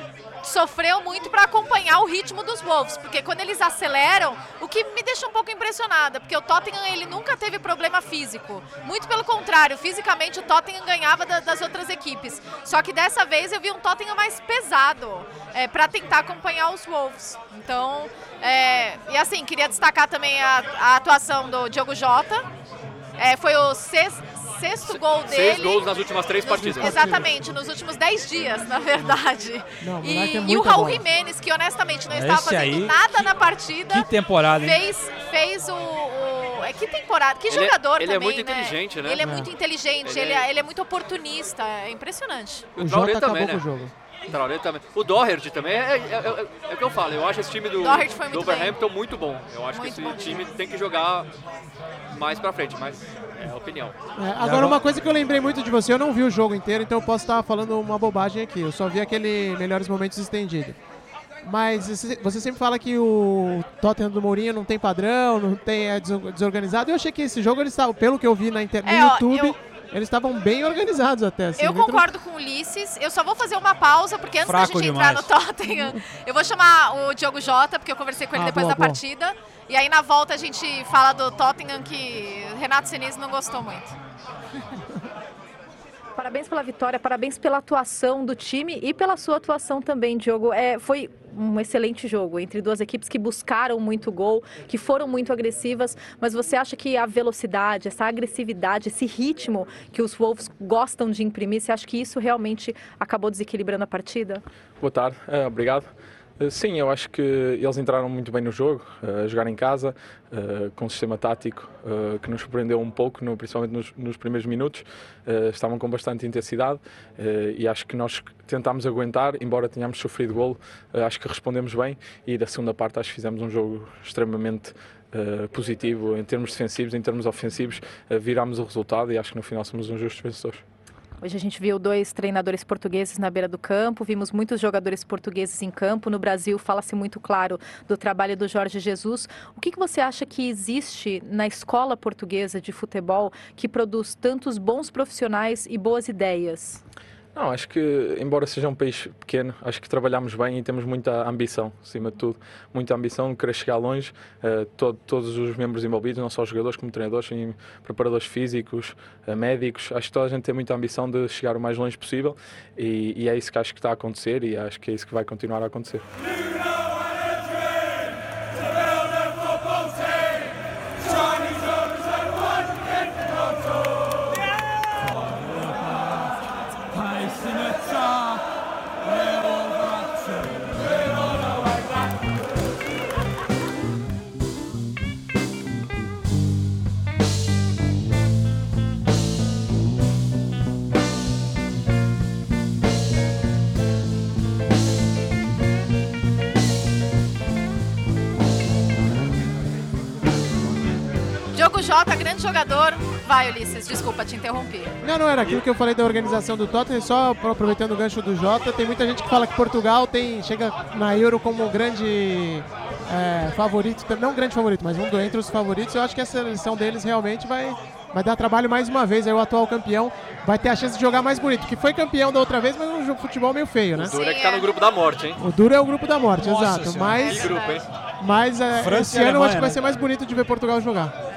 sofreu muito para acompanhar o ritmo dos Wolves, porque quando eles aceleram, o que me deixa um pouco impressionada, porque o Tottenham ele nunca teve problema físico. Muito pelo contrário, fisicamente o Tottenham ganhava da- das outras equipes. Só que dessa vez eu vi um Tottenham mais pesado é, para tentar acompanhar os Wolves. Então, é, e assim, queria destacar também a, a atuação do Diogo Jota. É, foi o sex- sexto gol dele. Seis gols nas últimas três partidas. Exatamente, nos últimos 10 dias, na verdade. Não, o e, é e o muito Raul bom. Jimenez, que honestamente não Esse estava fazendo aí, nada na partida. Que temporada, hein? Fez, fez o, o- É que temporada, que Ele é- jogador ele é também, muito inteligente, né? Ele é, É. muito inteligente, Ele ele é- é, ele é muito oportunista, é impressionante. O Traoré Jota também, acabou né? com o jogo. Traoré também. O Doherty também é, é, é- é o que eu falo. Eu acho esse time do, do muito Wolverhampton muito bom. Eu acho Muito que bom esse time tem que jogar mais pra frente, mas é a opinião. É, agora, uma coisa que eu lembrei muito de você, eu não vi o jogo inteiro, então eu posso estar falando uma bobagem aqui. Eu só vi aquele melhores momentos estendido. Mas você sempre fala que o Tottenham do Mourinho não tem padrão, não tem é deso- desorganizado. Eu achei que esse jogo eles estavam, pelo que eu vi na inter... no É, ó, YouTube, eu- eles estavam bem organizados até. Assim, Eu dentro- concordo com o Ulisses. Eu só vou fazer uma pausa, porque antes Fraco da gente demais. entrar no Tottenham, eu vou chamar o Diogo Jota, porque eu conversei com ele Ah, depois boa, da boa. partida. E aí na volta a gente fala do Tottenham, que Renato Sinise não gostou muito. Parabéns pela vitória, parabéns pela atuação do time e pela sua atuação também, Diogo. É, foi um excelente jogo entre duas equipes que buscaram muito gol, que foram muito agressivas, mas você acha que a velocidade, essa agressividade, esse ritmo que os Wolves gostam de imprimir, você acha que isso realmente acabou desequilibrando a partida? Boa tarde, eh, obrigado. Eh, Sim, eu acho que eles entraram muito bem no jogo, eh, a jogar em casa, eh, com um sistema tático que nos surpreendeu um pouco, principalmente nos, primeiros minutos. Estavam com bastante intensidade e acho que nós tentámos aguentar, embora tenhamos sofrido golo, acho que respondemos bem e da segunda parte acho que fizemos um jogo extremamente positivo em termos defensivos, em termos ofensivos, virámos o resultado e acho que no final somos uns justos vencedores. Hoje a gente viu dois treinadores portugueses na beira do campo, vimos muitos jogadores portugueses em campo. No Brasil, fala-se muito claro do trabalho do Jorge Jesus. O que, que você acha que existe na escola portuguesa de futebol que produz tantos bons profissionais e boas ideias? Não, acho que, embora seja um país pequeno, acho que trabalhamos bem e temos muita ambição, acima de tudo. Muita ambição de querer chegar longe. Eh, to- todos os membros envolvidos, não só os jogadores, como treinadores, preparadores físicos, eh, médicos. Acho que toda a gente tem muita ambição de chegar o mais longe possível e, e é isso que acho que está a acontecer e acho que é isso que vai continuar a acontecer. Jota, grande jogador. Vai, Ulisses, desculpa, te interrompi. Não, não era aquilo que eu falei da organização do Tottenham, só aproveitando o gancho do Jota, tem muita gente que fala que Portugal tem chega na Euro como um grande é, favorito, não um grande favorito, mas um entre os favoritos. Eu acho que a seleção deles realmente vai, vai dar trabalho mais uma vez. Aí o atual campeão vai ter a chance de jogar mais bonito, que foi campeão da outra vez, mas um jogo- futebol meio feio, né? O Dura que tá no grupo da morte, hein? O duro é o grupo da morte, Nossa exato. Senhora. Mas, Que grupo, hein? mas é, esse ano eu acho que vai né? ser mais bonito de ver Portugal jogar.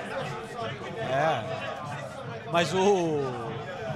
É. Mas o,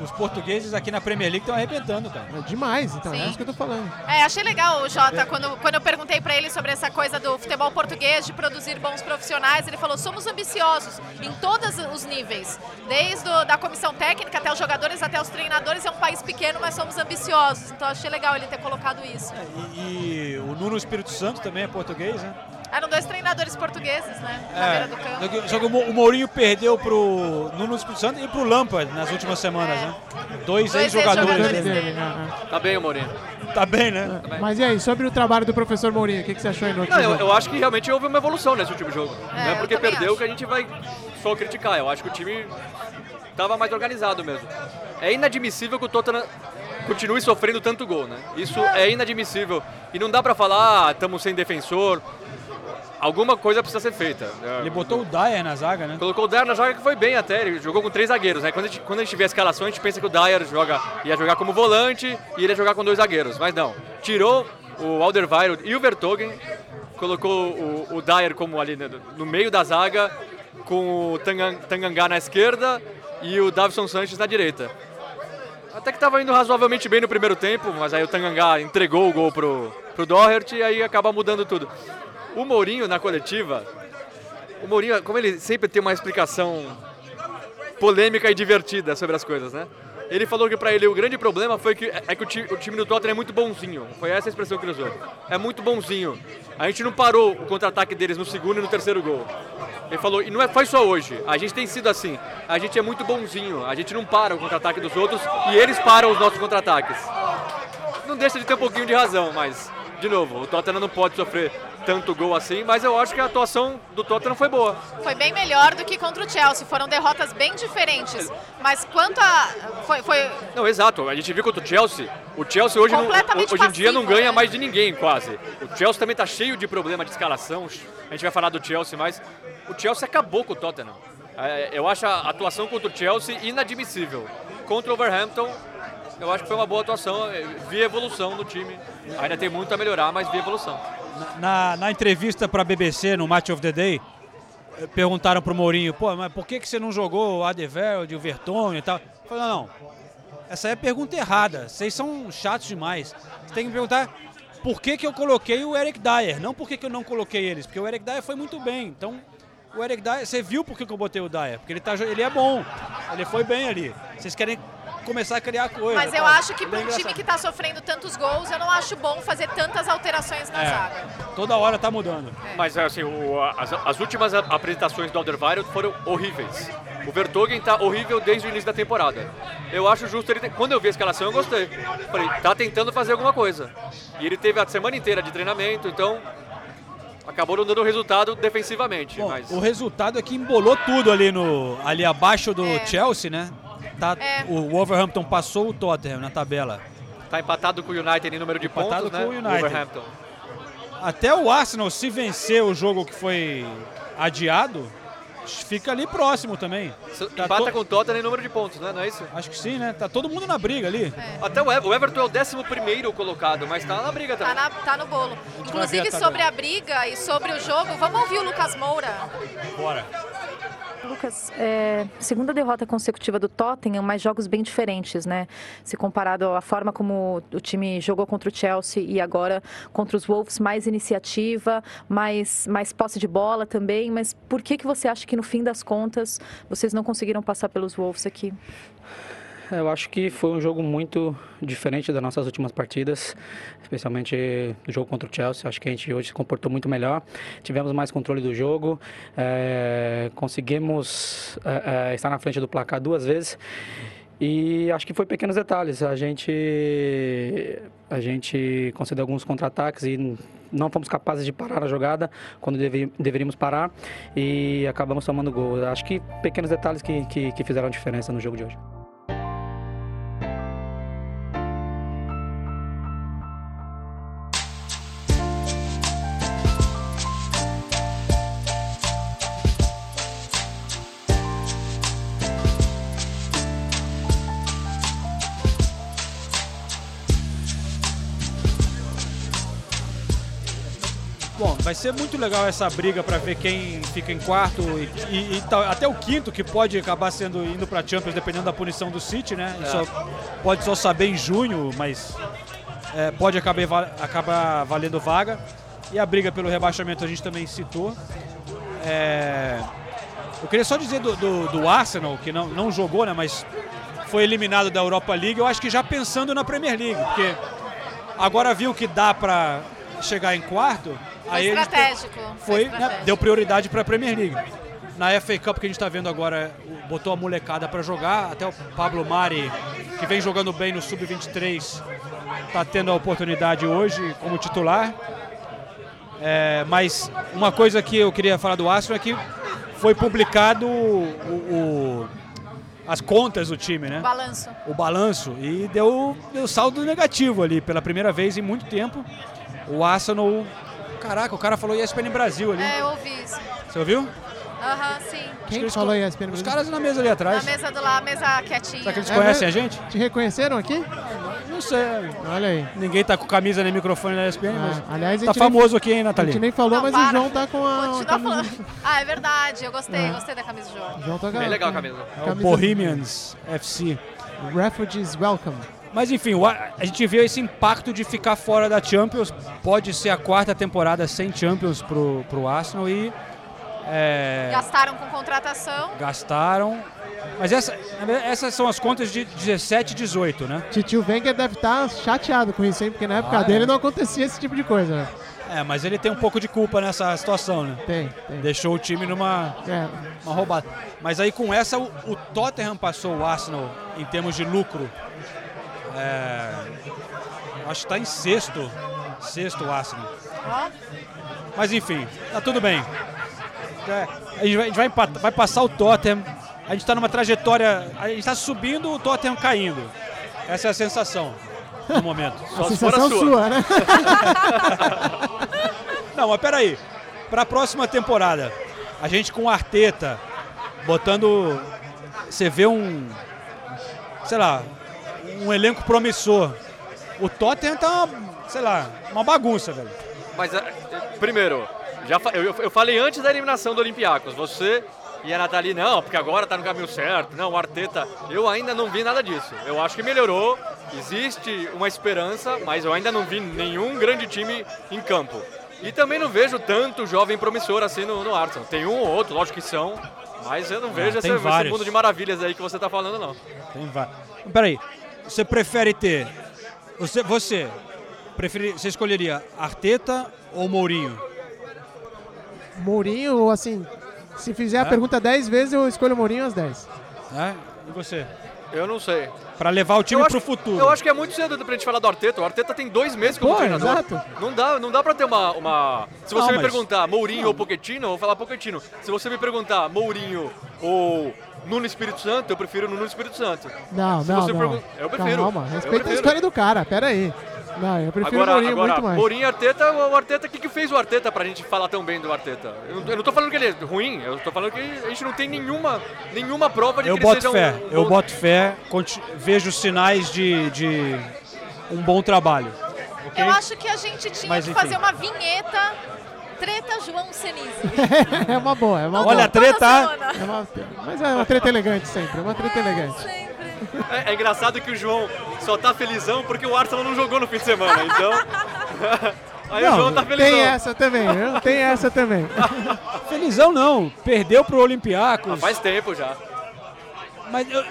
os portugueses aqui na Premier League estão arrebentando, cara. É demais, então, Sim. é isso que eu tô falando. É, achei legal o Jota, quando, quando eu perguntei pra ele sobre essa coisa do futebol português, de produzir bons profissionais, ele falou, somos ambiciosos em todos os níveis. Desde o, da comissão técnica até os jogadores, até os treinadores, é um país pequeno, mas somos ambiciosos. Então achei legal ele ter colocado isso. E, e o Nuno Espírito Santo também é português, né? Eram dois treinadores portugueses, né? Na beira do campo. Só que- o Mo- o Mourinho perdeu pro Nuno Espírito Santo e pro Lampard nas últimas semanas, né? Dois, Dois ex-jogadores ex-jogadores dele. dele. Tá bem, o Mourinho. Tá bem, né? Mas e aí, sobre o trabalho do professor Mourinho, o que, que você achou aí no outro Não, eu, jogo? eu acho que realmente houve uma evolução nesse último jogo. É, não é porque perdeu acho. que a gente vai só criticar. Eu acho que o time estava mais organizado mesmo. É inadmissível que o Tottenham continue sofrendo tanto gol, né? Isso é inadmissível. E não dá pra falar, ah, estamos sem defensor. Alguma coisa precisa ser feita. Ele botou o Dyer na zaga, né? Colocou o Dyer na zaga que foi bem até, ele jogou com três zagueiros, né? Quando a gente, quando a gente vê a escalação, a gente pensa que o Dyer joga, ia jogar como volante e ele ia jogar com dois zagueiros, mas não. tirou o Alderweireld e o Vertogen, colocou o, o Dyer como ali no, no meio da zaga, com o Tangan- Tangangá na esquerda e o Davison Sanches na direita. Até que estava indo razoavelmente bem no primeiro tempo, mas aí o Tangangá entregou o gol pro, pro Doherty e aí acaba mudando tudo. O Mourinho na coletiva, o Mourinho, como ele sempre tem uma explicação polêmica e divertida sobre as coisas, né? Ele falou que pra ele o grande problema foi que é que o time, o time do Tottenham é muito bonzinho. Foi essa a expressão que ele usou. É muito bonzinho. A gente não parou o contra-ataque deles no segundo e no terceiro gol. Ele falou, e não é, foi só hoje. A gente tem sido assim. A gente é muito bonzinho. A gente não para o contra-ataque dos outros e eles param os nossos contra-ataques. Não deixa de ter um pouquinho de razão, mas, de novo, o Tottenham não pode sofrer tanto gol assim, mas eu acho que a atuação do Tottenham foi boa. Foi bem melhor do que contra o Chelsea. Foram derrotas bem diferentes. Mas quanto a. Foi, foi Não, exato. A gente viu contra o Chelsea. O Chelsea hoje, não- hoje em dia não ganha né? mais de ninguém, quase. O Chelsea também tá cheio de problema de escalação. A gente vai falar do Chelsea, mas o Chelsea acabou com o Tottenham. É, Eu acho a atuação contra o Chelsea inadmissível. Contra o Overhampton, eu acho que foi uma boa atuação. Vi evolução no time. Ainda tem muito a melhorar, mas vi evolução. Na, na entrevista para a BBC, no Match of the Day, perguntaram pro Mourinho, pô, mas por que, que você não jogou o Adevelde, o Vertonghen e tal? Ele falou, não, não, essa é a pergunta errada, vocês são chatos demais. Você tem que perguntar por que, que eu coloquei o Eric Dyer, não por que, que eu não coloquei eles, porque o Eric Dyer foi muito bem, então... O Eric Dyer, você viu por que que eu botei o Dyer? Porque ele, tá, ele é bom, ele foi bem ali. Vocês querem começar a criar coisa. Mas eu tal. acho que Ele para é um time que está sofrendo tantos gols, eu não acho bom fazer tantas alterações na É, zaga. toda hora tá mudando. Mas assim, o- as, as últimas apresentações do Alderweireld foram horríveis. O Vertogen tá horrível desde o início da temporada. Eu acho justo ele ter, quando eu vi a escalação eu gostei. Falei, tá tentando fazer alguma coisa. E ele teve a semana inteira de treinamento, então acabou não dando resultado defensivamente, Bom, mas o resultado é que embolou tudo ali no ali abaixo do É. Chelsea, né? Tá, É. O Wolverhampton passou o Tottenham na tabela. tá empatado com o United em número de Empatado pontos, né? com o United. Wolverhampton. Até o Arsenal, se vencer o jogo que foi adiado, fica ali próximo também. Tá Empata to- com o Tottenham em número de pontos, né? Não é isso? Acho que sim, né? Tá todo mundo na briga ali. Até o, Ever- o Everton é o 11 primeiro colocado, mas tá na briga Tá, também. na- tá no bolo. Inclusive, sobre a briga e sobre o jogo, vamos ouvir o Lucas Moura. Bora. Lucas, é, segunda derrota consecutiva do Tottenham, mas jogos bem diferentes, né? Se comparado à forma como o time jogou contra o Chelsea e agora contra os Wolves, mais iniciativa, mais, mais posse de bola também. Mas por que, que você acha que no fim das contas vocês não conseguiram passar pelos Wolves aqui? Eu acho que foi um jogo muito diferente das nossas últimas partidas, especialmente no jogo contra o Chelsea. Acho que a gente hoje se comportou muito melhor, tivemos mais controle do jogo, eh, conseguimos eh, eh, estar na frente do placar duas vezes. E acho que foi pequenos detalhes. A gente, a gente concedeu alguns contra-ataques e não fomos capazes de parar a jogada quando deve- deveríamos parar e acabamos tomando gol. Acho que pequenos detalhes que, que, que fizeram a diferença no jogo de hoje. Ser muito legal essa briga para ver quem fica em quarto e, e- e tal- até o quinto, que pode acabar sendo indo para Champions, dependendo da punição do City, né? Isso pode só saber em junho, mas é, pode acabar, acabar valendo vaga. E a briga pelo rebaixamento a gente também citou. É, eu queria só dizer do, do- do Arsenal, que não, não jogou, né? Mas foi eliminado da Europa League, eu acho que já pensando na Premier League, porque agora viu que dá para chegar em quarto. Foi eles estratégico. foi, né, estratégico. deu prioridade para a Premier League. Na FA Cup que a gente está vendo agora, o- botou a molecada para jogar, até o Pablo Mari, que vem jogando bem no Sub-23, está tendo a oportunidade hoje como titular. É, mas uma coisa que eu queria falar do Arsenal é que foi publicado o- o- as contas do time, né? Balanço. o balanço e deu, deu saldo negativo ali pela primeira vez em muito tempo. O Arsenal. Caraca, o cara falou ESPN Brasil ali. É, eu ouvi isso. Você ouviu? Aham, sim. Quem eles falou ESPN Os Brasil? caras na mesa ali Na atrás. mesa do lá, a mesa quietinha. Será que eles É conhecem a gente? Te reconheceram aqui? Não sei. Olha aí. Ninguém tá com camisa nem microfone na ESPN, mas Ah, aliás, a tá gente nem- famoso aqui, hein, A Nathalie? gente nem falou, Não, mas para. o João tá com a. Continua camisa- falando. Ah, é verdade. Eu gostei, É. gostei da camisa do João. O João tá com Bem legal a camisa. É o Bohemians FC. Refugees Welcome. Mas enfim, A- a gente viu esse impacto de ficar fora da Champions. Pode ser a quarta temporada sem Champions pro, pro Arsenal e é, Gastaram com contratação. gastaram. Mas essa- essas são as contas de 17 e 18, né? Titio Wenger deve estar chateado com isso, hein? Porque na época Ah, dele é. não acontecia esse tipo de coisa. né? É, mas ele tem um pouco de culpa nessa situação, né? Tem, tem. Deixou o time numa É. uma roubada. Mas aí com essa, o, o Tottenham passou o Arsenal em termos de lucro. É, acho que está em sexto. Sexto o Arsenal. Mas enfim, tá tudo bem. É, a gente vai, a gente vai empat- vai passar o Tottenham. A gente está numa trajetória. A gente está subindo, o Tottenham caindo. Essa é a sensação no momento. A sensação sua, né? Não, mas peraí. Para a próxima temporada, a gente com o Arteta botando. Você vê um. Sei lá. Um elenco promissor. O Tottenham tá, uma, sei lá, uma bagunça, velho. Mas, é, é, primeiro, já eu, eu falei antes da eliminação do Olympiacos. Você e a Nathalie, não, porque agora tá no caminho certo. Não, o Arteta, eu ainda não vi nada disso. Eu acho que melhorou, existe uma esperança, mas eu ainda não vi nenhum grande time em campo. E também não vejo tanto jovem promissor assim no, no Arsenal. Tem um ou outro, lógico que são, mas eu não vejo Ah, esse, esse vários. mundo de maravilhas aí que você tá falando, não. Tem va- Peraí. Você prefere ter. Você, você, preferi, você escolheria Arteta ou Mourinho? Mourinho, assim, se fizer a É? pergunta 10 vezes, eu escolho o Mourinho às 10. É? E você? Eu não sei. Para levar o time pro acho- futuro. Eu acho que é muito cedo pra gente falar do Arteta. O Arteta tem dois meses como Pô, treinador. exato. Não dá, não dá pra ter uma. uma... Se você Não, me mas- perguntar Mourinho ou Pochettino, eu vou falar Pochettino. Se você me perguntar Mourinho ou Nuno Espírito Santo, eu prefiro Nuno Espírito Santo. Não, Se não, você não. pergun- Eu prefiro. Calma, respeita a história do cara, pera aí. Não, eu prefiro Agora, o Mourinho agora muito mais. Mourinho e Arteta, o Arteta, o que, que fez o Arteta pra gente falar tão bem do Arteta? Eu, não- eu não tô falando que ele é ruim, eu tô falando que a gente não tem nenhuma, nenhuma prova de Eu que ele boto seja fé, um, um eu bom- boto fé, vejo sinais de, de um bom trabalho. ok? Eu acho que a gente tinha Mas, que enfim. fazer uma vinheta Treta João Senise. é uma boa, é uma boa. Olha, a treta. É uma- mas é uma treta elegante sempre, é uma treta elegante. É, é engraçado que o João só tá felizão porque o Arsenal não jogou no fim de semana, então. Aí o João tá felizão. tem essa também? Tem essa também. Felizão não, perdeu pro Olympiacos. Faz tempo já. Mas eu-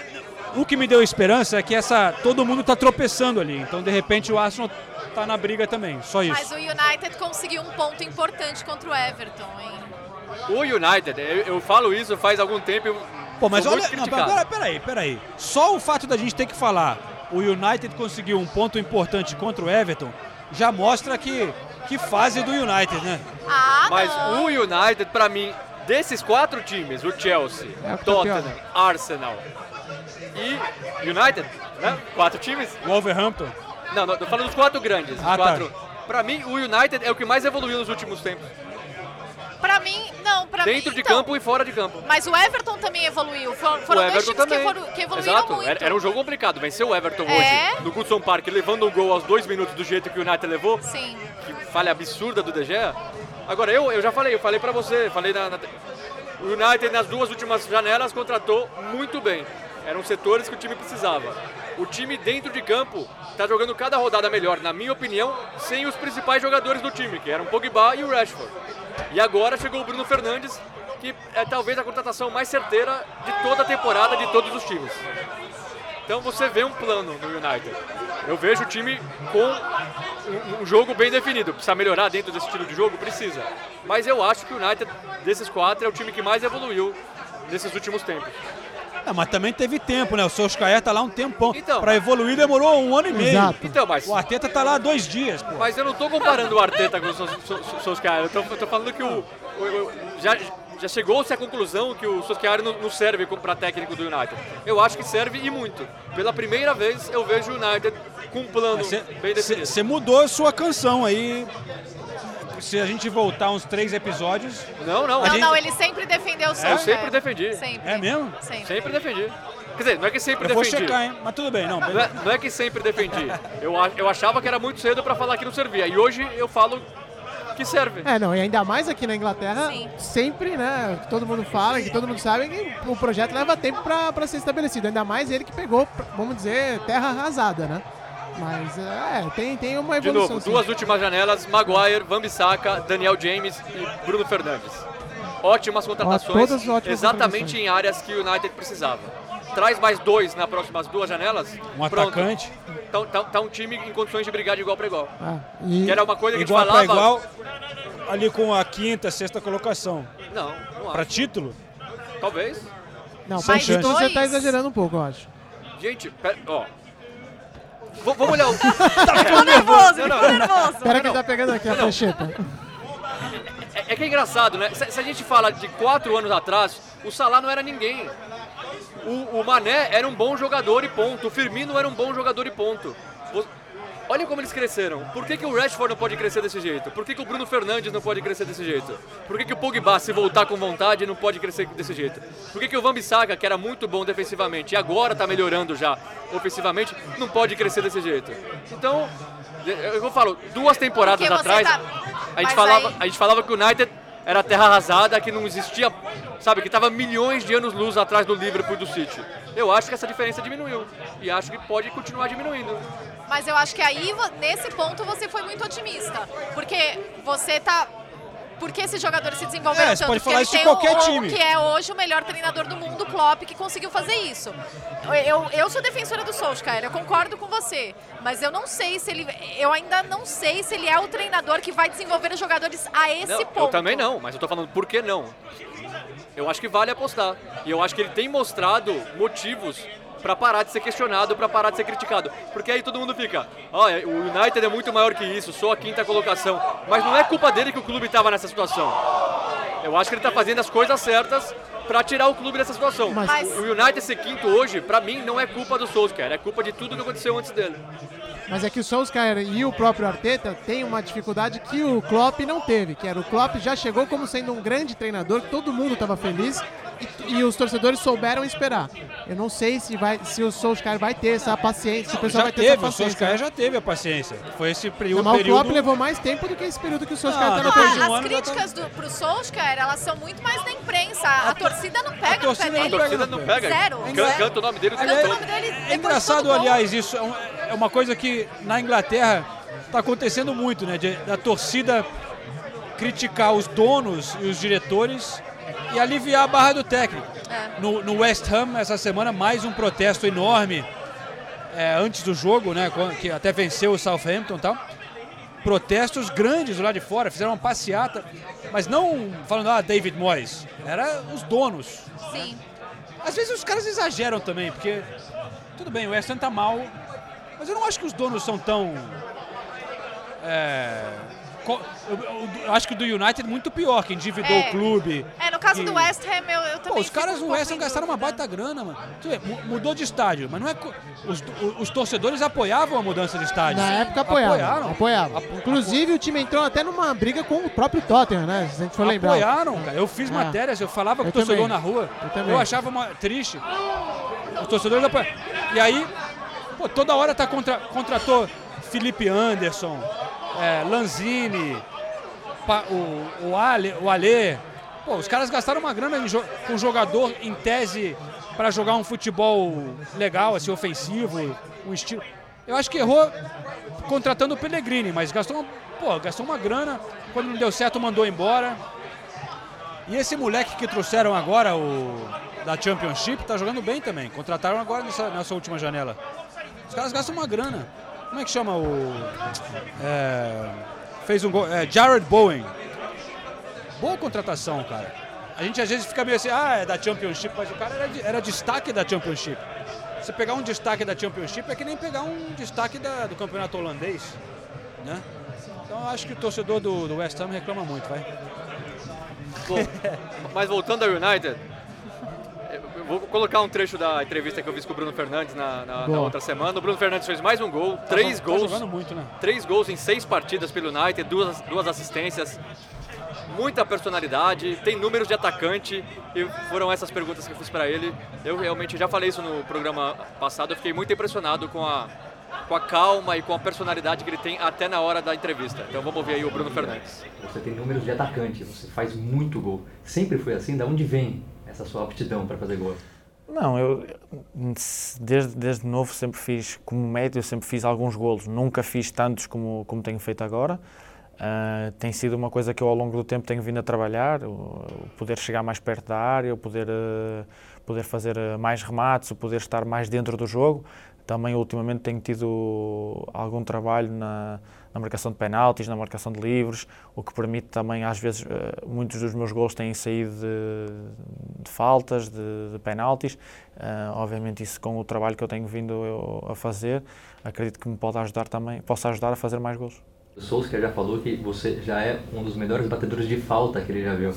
o que me deu esperança é que essa todo mundo tá tropeçando ali. Então, de repente, o Arsenal tá na briga também. Só isso. Mas o United conseguiu um ponto importante contra o Everton, hein? O United, eu, eu falo isso faz algum tempo. Pô, mas olha, não, pera, peraí, peraí. Só o fato da gente ter que falar o United conseguiu um ponto importante contra o Everton já mostra que, que fase do United, né? Ah, Mas não. o United, pra mim, desses quatro times, o Chelsea, É o tá Tottenham. Arsenal e United, né? Quatro times. Wolverhampton. Não, não, tô falando dos quatro grandes. os Ah, tá. quatro. Pra mim, o United é o que mais evoluiu nos últimos tempos. Pra mim, não, pra Dentro mim, de então. campo e fora de campo. Mas o Everton também evoluiu. Foram, o Everton times que, também. evolu- que evoluíram Exato, muito. era, era um jogo complicado. Vencer o Everton É. hoje no Goodson Park, levando um gol aos dois minutos do jeito que o United levou. Sim. Que falha absurda do De Gea. Agora, eu, eu já falei, eu falei pra você, falei na, na- O United nas duas últimas janelas contratou muito bem. Eram setores que o time precisava. O time dentro de campo está jogando cada rodada melhor, na minha opinião, sem os principais jogadores do time, que eram o Pogba e o Rashford. E agora chegou o Bruno Fernandes, que é talvez a contratação mais certeira de toda a temporada de todos os times. Então você vê um plano no United. Eu vejo o time com um, um jogo bem definido. Precisa melhorar dentro desse estilo de jogo? Precisa. Mas eu acho que o United, desses quatro, é o time que mais evoluiu nesses últimos tempos. Ah, mas também teve tempo, né? O Solskjaer tá lá um tempão. Então. pra evoluir demorou um ano e meio. Exato. Então, mas, O Arteta tá lá há dois dias, pô. mas eu não tô comparando o Arteta com seus caras. Eu tô, eu tô falando que o, o- o- já, já chegou-se à conclusão que o Solskjaer não, não serve para técnico do United. Eu acho que serve e muito. Pela primeira vez eu vejo o United com um plano bem definido. Você mudou a sua canção aí. Se a gente voltar uns três episódios. Não, não. Não, gente- não, ele sempre defendeu o Eu Solskjaer. sempre defendi. Sempre. É mesmo? Sempre. Sempre defendi. Quer dizer, não é que sempre Eu vou defendi. checar, hein? Mas tudo bem, não. Não é, não é que sempre defendi. Eu, eu achava que era muito cedo pra falar que não servia. E hoje eu falo que serve. É, não, e ainda mais aqui na Inglaterra, sempre, né, que todo mundo fala, que todo mundo sabe que o projeto leva tempo pra, pra ser estabelecido. Ainda mais ele que pegou, vamos dizer, terra arrasada, né? Mas, é, tem, tem uma De evolução. novo, sim. duas últimas janelas, Maguire, Van Bissaka, Daniel James e Bruno Fernandes. Ótimas contratações, todas ótimas exatamente contratações. em áreas que o United precisava. Traz mais dois nas próximas duas janelas. Um pronto. atacante. Tá, tá- tá um time em condições de brigar de igual para igual. Ah, e- Que era uma coisa que Igual a gente falava. igual, ali com a quinta, sexta colocação. Não, não Pra acho. título? Talvez. Não, Sem pra título chance. você tá exagerando um pouco, eu acho. Gente, pera, ó. V- vamos olhar o. Ficou nervoso, ficou nervoso. Espera que ele tá pegando aqui a flecheta. É, é que é engraçado, né? Se, se a gente fala de quatro anos atrás, o Salah não era ninguém. O, o Mané era um bom jogador e ponto. O Firmino era um bom jogador e ponto. O- Olha como eles cresceram. Por que, que o Rashford não pode crescer desse jeito? Por que, que o Bruno Fernandes não pode crescer desse jeito? Por que, que o Pogba, se voltar com vontade, não pode crescer desse jeito? Por que, que o Van Bissaka, que era muito bom defensivamente e agora tá melhorando já ofensivamente, não pode crescer desse jeito? Então, eu falo, duas temporadas atrás, tá- a gente, falava, aí- a gente falava que o United era terra arrasada, que não existia, sabe, que estava milhões de anos luz atrás do Liverpool e do City. Eu acho que essa diferença diminuiu e acho que pode continuar diminuindo. Mas eu acho que aí, nesse ponto, você foi muito otimista. Porque você tá. Porque esses jogadores se desenvolveram É, você tanto pode porque falar isso de tem qualquer o, time. Que é hoje o melhor treinador do mundo, Klopp, que conseguiu fazer isso. Eu, eu sou defensora do Solskjaer, eu concordo com você. Mas eu não sei se ele. Eu ainda não sei se ele é o treinador que vai desenvolver os jogadores a esse Não, ponto. eu também não, mas eu tô falando por que não. Eu acho que vale apostar. E eu acho que ele tem mostrado motivos pra parar de ser questionado, pra parar de ser criticado. Porque aí todo mundo fica, olha, o United é muito maior que isso, sou a quinta colocação. Mas não é culpa dele que o clube estava nessa situação. Eu acho que ele tá fazendo as coisas certas pra tirar o clube dessa situação. Mas- O United ser quinto hoje, pra mim, não é culpa do Solskjaer, é culpa de tudo que aconteceu antes dele. Mas é que o Solskjaer e o próprio Arteta têm uma dificuldade que o Klopp não teve, que era o Klopp já chegou como sendo um grande treinador, que todo mundo estava feliz e, e os torcedores souberam esperar. Eu não sei se, vai, se o Solskjaer vai ter essa paciência, se o pessoal Já vai ter teve, essa o paciência. Solskjaer já teve a paciência. Foi esse Não, período. mas o. Klopp levou mais tempo do que esse período que o Solskjaer Ah, tá um As tá- críticas do, pro Solskjaer, elas são muito mais da imprensa. A, torcida não pega no pé torcida não A dele. torcida não pega. Zero. Can-. Canta o nome dele Canta o nome dele É de engraçado, aliás, isso é é uma coisa que na Inglaterra está acontecendo muito, né? de- da torcida criticar os donos e os diretores e aliviar a barra do técnico. É. No, no West Ham, essa semana, mais um protesto enorme é, antes do jogo, né? Que até venceu o Southampton e tal. Protestos grandes lá de fora, fizeram uma passeata, mas não falando, ah, David Moyes, era os donos. Sim. Às vezes os caras exageram também, porque tudo bem, o West Ham tá mal, mas eu não acho que os donos são tão. É, acho que o do United muito pior, que endividou É. o clube. É, no caso que- do West Ham, eu, eu também Pô, os caras fico um do West Ham gastaram uma baita grana, mano. Mudou de estádio, mas não é. Os, os torcedores apoiavam a mudança de estádio. Na época apoiavam. Apoiaram. apoiavam. Inclusive o time entrou até numa briga com o próprio Tottenham, né? Se a gente for lembrar. Apoiaram, cara. Eu fiz É. matérias, eu falava com Eu o torcedor também. na rua. Eu também. achava uma, triste. Os torcedores apoiaram. E aí, pô, toda hora tá contra, contratou Felipe Anderson, é, Lanzini, o, o, Ale, o Alê. Pô, os caras gastaram uma grana jo- com jogador em tese para jogar um futebol legal, assim, ofensivo, um estilo. Eu acho que errou contratando o Pellegrini, mas gastou pô, gastou uma grana. Quando não deu certo, mandou embora. E esse moleque que trouxeram agora, o da Championship, tá jogando bem também. Contrataram agora nessa, nessa última janela. Os caras gastam uma grana. Como é que chama o. é, fez um gol. É, Jared Bowen. Boa contratação, cara. A gente às vezes fica meio assim, ah, é da Championship, mas o cara era, era destaque da Championship. Você pegar um destaque da Championship é que nem pegar um destaque da- do campeonato holandês. Né? Então acho que o torcedor do, do West Ham reclama muito, vai. Bom, mas voltando ao United, vou colocar um trecho da entrevista que eu fiz com o Bruno Fernandes na, na- na outra semana. O Bruno Fernandes fez mais um gol, três tá gols. jogando muito, né? Três gols em seis partidas pelo United, duas, duas assistências. muita personalidade, tem números de atacante e foram essas perguntas que eu fiz para ele. Eu realmente já falei isso no programa passado, eu fiquei muito impressionado com a com a calma e com a personalidade que ele tem até na hora da entrevista. Então vamos ver aí o Bruno Fernandes. Você tem números de atacante, você faz muito gol. Sempre foi assim? Da onde vem essa sua aptidão para fazer gol? Não, eu desde, desde novo sempre fiz, como médio, sempre fiz alguns golos. Nunca fiz tantos como, como tenho feito agora. Uh, tem sido uma coisa que eu ao longo do tempo tenho vindo a trabalhar, o, o poder chegar mais perto da área, o poder, uh, poder fazer uh, mais remates, o poder estar mais dentro do jogo. Também ultimamente tenho tido algum trabalho na, na marcação de penaltis, na marcação de livros, o que permite também, às vezes, eh, muitos dos meus gols têm saído de, de faltas, de, de penaltis. Uh, obviamente isso com o trabalho que eu tenho vindo eu, a fazer, acredito que me pode ajudar também, possa ajudar a fazer mais gols. O Solskjaer já falou que você já é um dos melhores batedores de falta que ele já viu.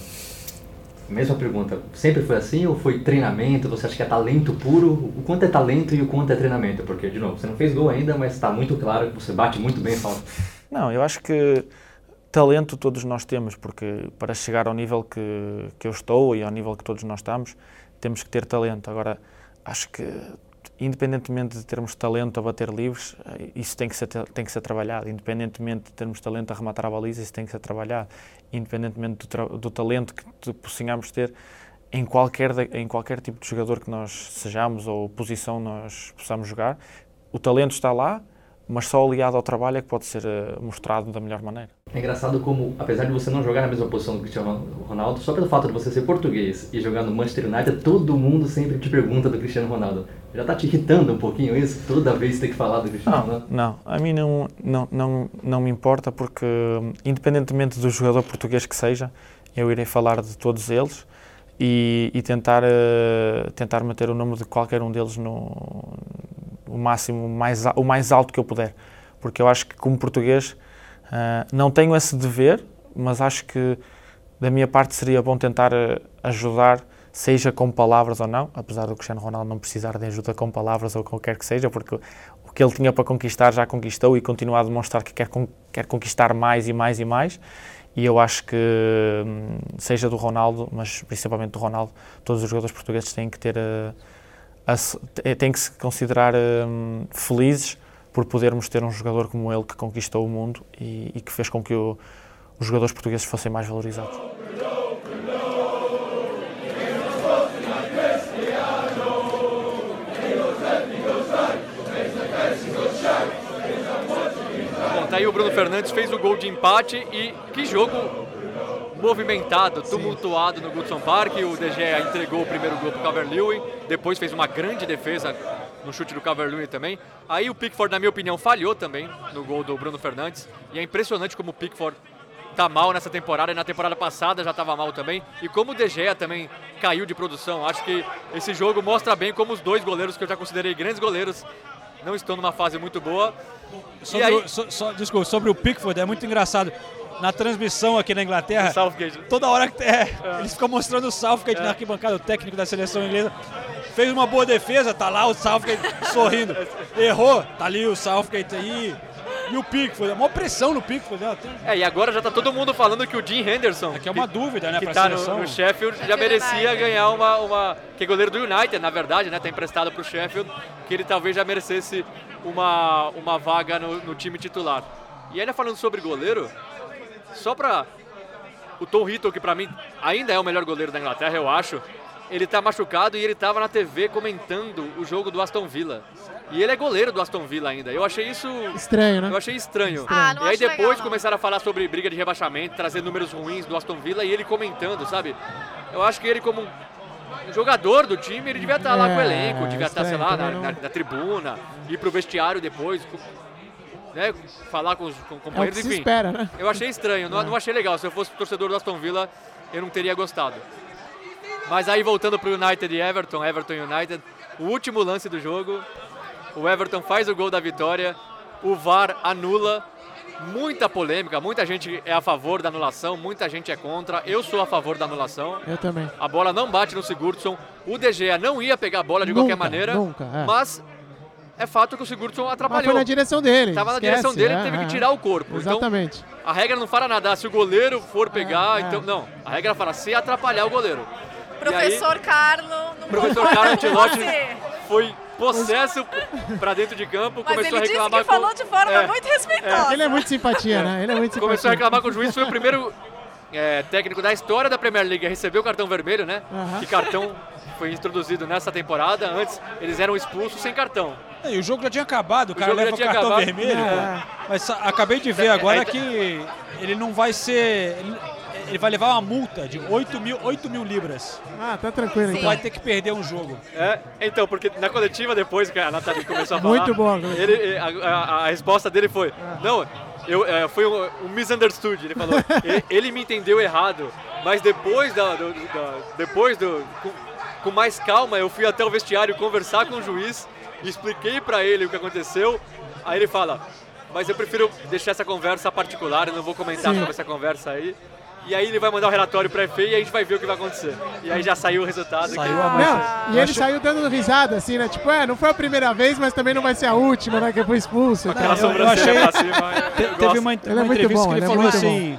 Mesma pergunta, sempre foi assim ou foi treinamento? Você acha que é talento puro? O quanto é talento e o quanto é treinamento? Porque, de novo, você não fez gol ainda, mas está muito claro que você bate muito bem falta. Não, eu acho que talento todos nós temos, porque para chegar ao nível que, que eu estou e ao nível que todos nós estamos, temos que ter talento. Agora, acho que independentemente de termos talento a bater livres, isso tem que ser, tem que ser trabalhado. Independentemente de termos talento a rematar a baliza, isso tem que ser trabalhado. Independentemente do, do talento que possamos ter em qualquer, em qualquer tipo de jogador que nós sejamos ou posição nós possamos jogar, o talento está lá, mas só aliado ao trabalho é que pode ser uh, mostrado da melhor maneira. É engraçado como, apesar de você não jogar na mesma posição do Cristiano Ronaldo, só pelo fato de você ser português e jogar no Manchester United, todo mundo sempre te pergunta do Cristiano Ronaldo. Já está te irritando um pouquinho isso? Toda vez ter que falar do Cristiano não, Ronaldo? Não, a mim não, não, não, não me importa porque, independentemente do jogador português que seja, eu irei falar de todos eles e, e tentar, uh, tentar manter o nome de qualquer um deles no, o máximo, mais, o mais alto que eu puder. Porque eu acho que, como português, uh, não tenho esse dever, mas acho que da minha parte seria bom tentar uh, ajudar, seja com palavras ou não, apesar do Cristiano Ronaldo não precisar de ajuda com palavras ou qualquer que seja, porque o que ele tinha para conquistar já conquistou e continua a demonstrar que quer, quer conquistar mais e mais e mais. E eu acho que, hum, seja do Ronaldo, mas principalmente do Ronaldo, todos os jogadores portugueses têm que ter. Uh, têm que se considerar um, felizes por podermos ter um jogador como ele que conquistou o mundo e, e que fez com que o, os jogadores portugueses fossem mais valorizados. Bom, tá aí o Bruno Fernandes fez o gol de empate e que jogo movimentado, tumultuado no Goodson Park. O Gea entregou o primeiro gol para o Calvert-Lewin, depois fez uma grande defesa no chute do Calvert-Lewin também. Aí o Pickford, na minha opinião, falhou também no gol do Bruno Fernandes. E é impressionante como o Pickford tá mal nessa temporada e na temporada passada já estava mal também. E como o De Gea também caiu de produção. Acho que esse jogo mostra bem como os dois goleiros que eu já considerei grandes goleiros não estão numa fase muito boa. Sobre, aí... o, so, so, desculpa, sobre o Pickford, é muito engraçado na transmissão aqui na Inglaterra. Southgate. Toda hora que é, é. eles ficam mostrando o Southgate é. na arquibancada, o técnico da seleção inglesa. Fez uma boa defesa, tá lá o Southgate sorrindo. Errou, tá ali o Southgate aí. E o Pickford, é uma pressão no Pickford. Né? É, e agora já tá todo mundo falando que o Jim Henderson. É que é uma dúvida, né, que pra tá seleção. No, no Sheffield já merecia ganhar uma, uma. Que é goleiro do United, na verdade, né? Tá emprestado pro Sheffield, que ele talvez já merecesse uma, uma vaga no, no time titular. E ainda falando sobre goleiro, só pra. O Tom Hitton, que pra mim ainda é o melhor goleiro da Inglaterra, eu acho. Ele tá machucado e ele tava na TV comentando o jogo do Aston Villa. E ele é goleiro do Aston Villa ainda. Eu achei isso. Estranho, né? Eu achei estranho. Ah, não e aí depois legal, começaram a falar sobre briga de rebaixamento, trazer números ruins do Aston Villa e ele comentando, sabe? Eu acho que ele, como um jogador do time, ele devia estar lá com o É, elenco, devia estar, sei lá, na, na- na tribuna, ir pro vestiário depois, né, falar com os com É o companheiros, se enfim. espera, né? Eu achei estranho, não, não achei legal. Se eu fosse torcedor do Aston Villa, eu não teria gostado. Mas aí voltando pro United e Everton, Everton United, o último lance do jogo, o Everton faz o gol da vitória, o VAR anula, muita polêmica, muita gente é a favor da anulação, muita gente é contra. Eu sou a favor da anulação. Eu também. A bola não bate no Sigurdsson. O De Gea não ia pegar a bola de qualquer Nunca, maneira, nunca, é. mas é fato que o Sigurdsson Mas atrapalhou. foi na direção dele. Tava na direção dele, é, ele teve é. que tirar o corpo. Exatamente. Então, a regra não fala nada. Se o goleiro for pegar, é. então. Não. A regra fala se atrapalhar o goleiro. Professor Carlo não Professor Carlo você. foi possesso pra dentro de campo, Mas começou ele a disse reclamar que com... falou de forma É, muito respeitosa. Ele é muito simpatia, né? Ele é muito simpatia. Começou a reclamar com o juiz, foi o primeiro é, técnico da história da Premier League a receber o cartão vermelho, né? Aham. Que cartão foi introduzido nessa temporada. Antes eles eram expulsos sem cartão. E o jogo já tinha acabado, o cara leva o cartão acabado. vermelho. É. Mas acabei de ver É, agora é, que ele não vai ser. Ele, vai levar uma multa de 8 mil, 8 mil libras. Ah, tá tranquilo então. Vai ter que perder um jogo. É, então, porque na coletiva depois que a Nathalie começou a falar, Muito coletiva. ele, a, a- a resposta dele foi, não, eu, é, foi um, um misunderstood, ele falou, ele, ele me entendeu errado, mas depois da, do- da- depois do, com, com mais calma, eu fui até o vestiário conversar com o juiz, expliquei pra ele o que aconteceu, aí ele fala, mas eu prefiro deixar essa conversa particular, eu não vou comentar Sim. sobre essa conversa aí. E aí ele vai mandar o relatório pra FA e a gente vai ver o que vai acontecer. E aí já saiu o resultado. Saiu que- a Não, e ele saiu dando risada, assim, né? Tipo, é, não foi a primeira vez, mas também não vai ser a última, né? Que foi expulso. e tal. Aquela Eu- eu sobrancelha achei- pra cima. eu teve uma, Ele é uma entrevista bom, que ele ele é falou muito assim.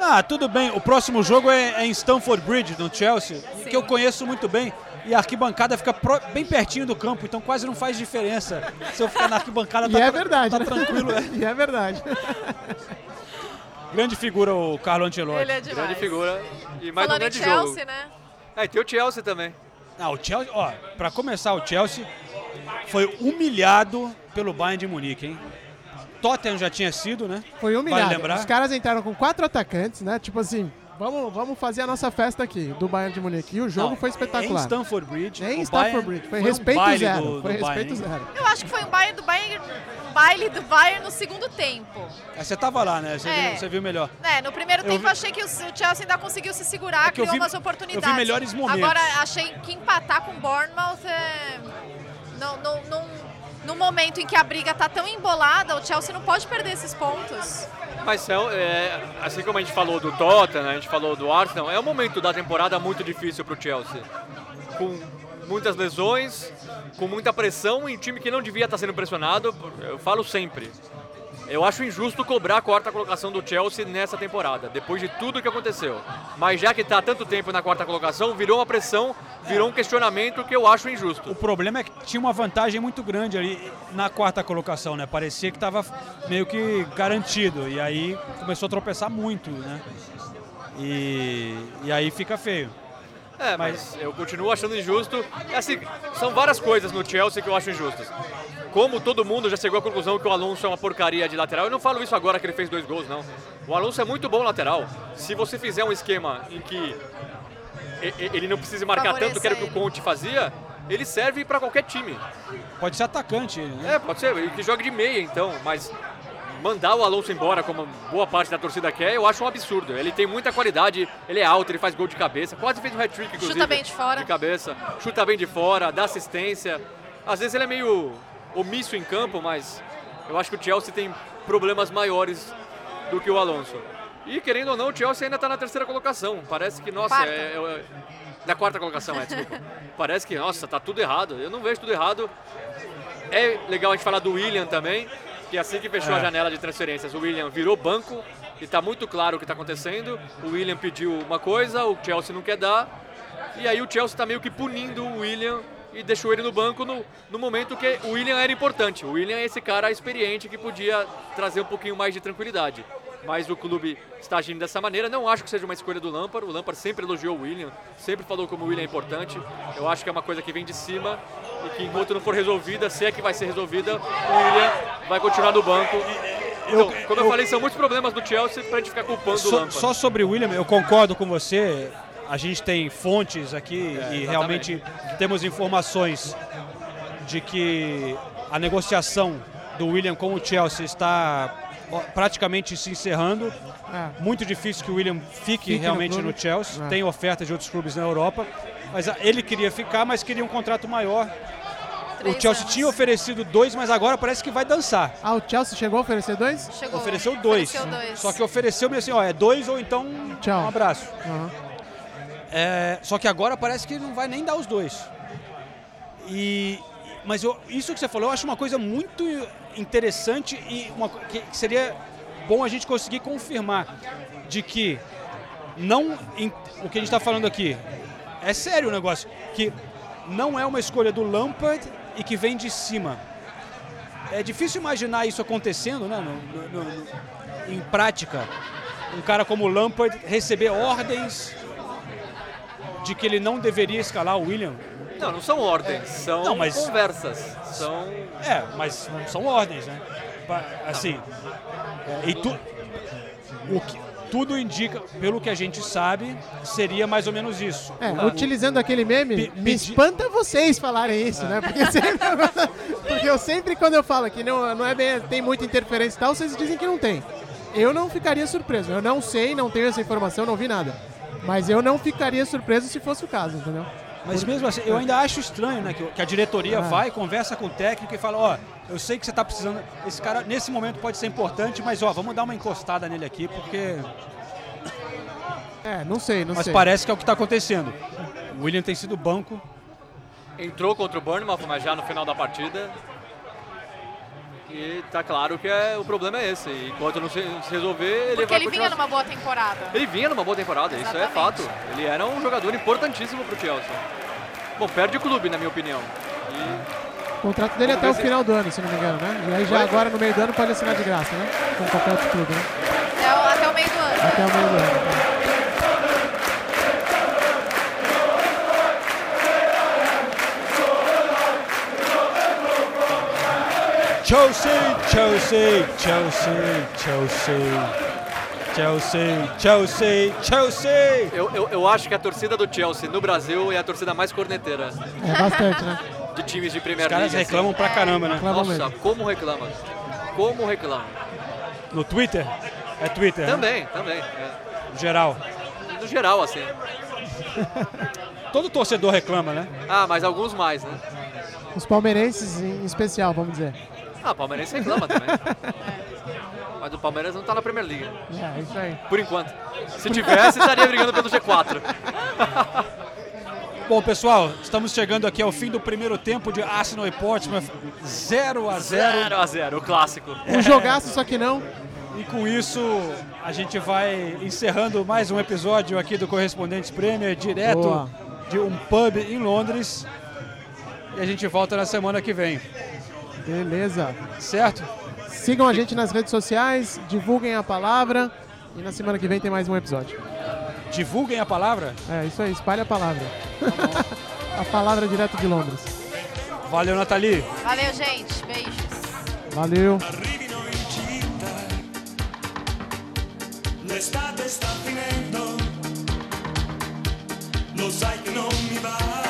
Ah, tudo bem, o próximo jogo é, é em Stamford Bridge, no Chelsea, que eu conheço muito bem. E a arquibancada fica pro- bem pertinho do campo, então quase não faz diferença. Se eu ficar na arquibancada, E tá, é tra- verdade, tá né? tranquilo. É. E é verdade. Grande figura o Carlo Ancelotti. Ele é demais. Grande figura. E mais um Falando em grande Chelsea, jogo. né? É, e tem o Chelsea também. Ah, o Chelsea, ó, pra começar, o Chelsea foi humilhado pelo Bayern de Munique, hein? Tottenham já tinha sido, né? Foi humilhado. Vale lembrar? Os caras entraram com quatro atacantes, né? Tipo assim, vamos, vamos fazer a nossa festa aqui, do Bayern de Munique. E o jogo Não, foi espetacular. Em Stamford Bridge. Em Bayern Bridge. Foi, um respeito baile zero. do- foi do respeito Bayern, zero. Eu acho que foi um baile do Bayern, baile do Bayern no segundo tempo. Aí Você tava lá, né? Você, É. viu, você viu melhor. É, no primeiro Eu tempo vi- eu achei que o Chelsea ainda conseguiu se segurar, É criou vi- umas eu vi oportunidades. melhores momentos. Agora, achei que empatar com o Bournemouth é... Não, não, não, no momento em que a briga tá tão embolada, o Chelsea não pode perder esses pontos. Mas é, é, assim como a gente falou do Tottenham, a gente falou do Arsenal, é um momento da temporada muito difícil pro Chelsea. Com muitas lesões, com muita pressão em um time que não devia estar sendo pressionado, eu falo sempre. Eu acho injusto cobrar a quarta colocação do Chelsea nessa temporada, depois de tudo que aconteceu. Mas já que está tanto tempo na quarta colocação, virou uma pressão, virou um questionamento que eu acho injusto. O problema é que tinha uma vantagem muito grande ali na quarta colocação, né? Parecia que estava meio que garantido. E aí começou a tropeçar muito, né? E, e aí fica feio. É, mas eu continuo achando injusto. É Assim, são várias coisas no Chelsea que eu acho injustas. Como todo mundo já chegou à conclusão que o Alonso é uma porcaria de lateral, eu não falo isso agora que ele fez dois gols, não. O Alonso é muito bom lateral. Se você fizer um esquema em que ele não precise marcar tanto, que era o que o Conte fazia, ele serve para qualquer time. Pode ser atacante, ele, né? É, pode ser, ele que joga de meia então, mas mandar o Alonso embora, como boa parte da torcida quer, eu acho um absurdo. Ele tem muita qualidade, ele é alto, ele faz gol de cabeça, quase fez um hat-trick, inclusive. Chuta bem de fora. De cabeça, chuta bem de fora, dá assistência. Às vezes ele é meio omisso em campo, mas eu acho que o Chelsea tem problemas maiores do que o Alonso. E querendo ou não, o Chelsea ainda está na terceira colocação. Parece que, nossa, Quarta. é, é- na quarta colocação, é, desculpa. Parece que, nossa, tá tudo errado. Eu não vejo tudo errado. É legal a gente falar do William também, que assim que fechou É. a janela de transferências, o William virou banco e está muito claro o que está acontecendo. O William pediu uma coisa, o Chelsea não quer dar. E aí o Chelsea está meio que punindo o William e deixou ele no banco no, no momento que o William era importante. O William é esse cara experiente que podia trazer um pouquinho mais de tranquilidade. Mas o clube está agindo dessa maneira. Não acho que seja uma escolha do Lampard. O Lampard sempre elogiou o William, sempre falou como o William é importante. Eu acho que é uma coisa que vem de cima e que enquanto não for resolvida, se é que vai ser resolvida, o William vai continuar no banco. Então, como eu, falei, são muitos problemas do Chelsea pra gente ficar culpando o Só, Lampard. só sobre o William, eu concordo com você. A gente tem fontes aqui e exatamente. realmente temos informações de que a negociação do William com o Chelsea está praticamente se encerrando. É. Muito difícil que o William fique, Fique no realmente no, clube. Chelsea. É. Tem ofertas de outros clubes na Europa. Mas ah, ele queria ficar, mas queria um contrato maior. Três o Chelsea anos. tinha oferecido dois, mas agora parece que vai dançar. Ah, o Chelsea chegou a oferecer dois? Chegou. Ofereceu dois. Ofereceu dois. Só que ofereceu-me assim, ó, é dois ou então Tchau. um abraço. Aham. É, só que agora parece que não vai nem dar os dois. E, mas eu- isso que você falou, eu acho uma coisa muito interessante e uma, que seria bom a gente conseguir confirmar de que não o que a gente está falando aqui é sério o negócio que não é uma escolha do Lampard e que vem de cima. É difícil imaginar isso acontecendo, né? no- no- no- em prática, um cara como o Lampard receber ordens de que ele não deveria escalar o William. Não, não são ordens, são Não, mas- conversas. São. É, mas são ordens, né? Assim, e tu, o que, tudo indica, pelo que a gente sabe, seria mais ou menos isso. É, O- utilizando aquele meme, me espanta vocês falarem isso, né? Porque, sempre, porque eu sempre, quando eu falo que não, não é bem, tem muita interferência e tal, vocês dizem que não tem. Eu não ficaria surpreso. Eu não sei, não tenho essa informação, não vi nada. Mas eu não ficaria surpreso se fosse o caso, entendeu? Mas mesmo assim, eu ainda acho estranho, né? Que, a diretoria Ah. vai, conversa com o técnico e fala, ó, eu sei que você tá precisando. Esse cara, nesse momento, pode ser importante, mas ó, vamos dar uma encostada nele aqui, porque. É, não sei, não mas sei. parece que é o que tá acontecendo. O William tem sido banco. Entrou contra o Bournemouth, mas já no final da partida. E tá claro que é, o problema é esse. E Enquanto não se, se resolver, ele Porque vai ele continuar... vinha numa boa temporada. Ele vinha numa boa temporada, isso é fato. Ele era um jogador importantíssimo pro Chelsea. Bom, perde o clube, na minha opinião. E O contrato dele é Vamos até o final do ano, se não me engano, né? E aí já agora no meio do ano pode assinar de graça, né? Com qualquer outro clube, né? Até o, até o meio do ano. Até o meio do ano. Chelsea, Chelsea, Chelsea, Chelsea, Chelsea, Chelsea, Chelsea. eu, eu, eu acho que a torcida do Chelsea no Brasil é a torcida mais corneteira É bastante, né? de times de Premier Os caras League. reclamam pra caramba, né? Reclamam Nossa, mesmo. como reclama. Como reclama. No Twitter? É Twitter, né? Também, também. é. No geral. No geral, assim. Todo torcedor reclama, né? Ah, mas alguns mais, né? Os palmeirenses em especial, vamos dizer. Ah, o Palmeirense reclama também. Mas o Palmeiras não tá na Premier League. É, isso aí. Por enquanto. Se tivesse, estaria brigando pelo G4. Bom, pessoal, estamos chegando aqui ao fim do primeiro tempo de Arsenal e Portsmouth. 0 a 0 0 a 0 o clássico. Um jogaço, só que não. E com isso, a gente vai encerrando mais um episódio aqui do Correspondentes Premier, direto Boa. de um pub em Londres. E a gente volta na semana que vem, Beleza. certo? Sigam a gente nas redes sociais, divulguem a palavra. E na semana que vem tem mais um episódio. Divulguem a palavra. É, isso aí, espalhe a palavra. a palavra direto de Londres. Valeu, Nathalie. Valeu, gente. Beijos. Valeu. L'estate sta finendo, lo sai che non mi va.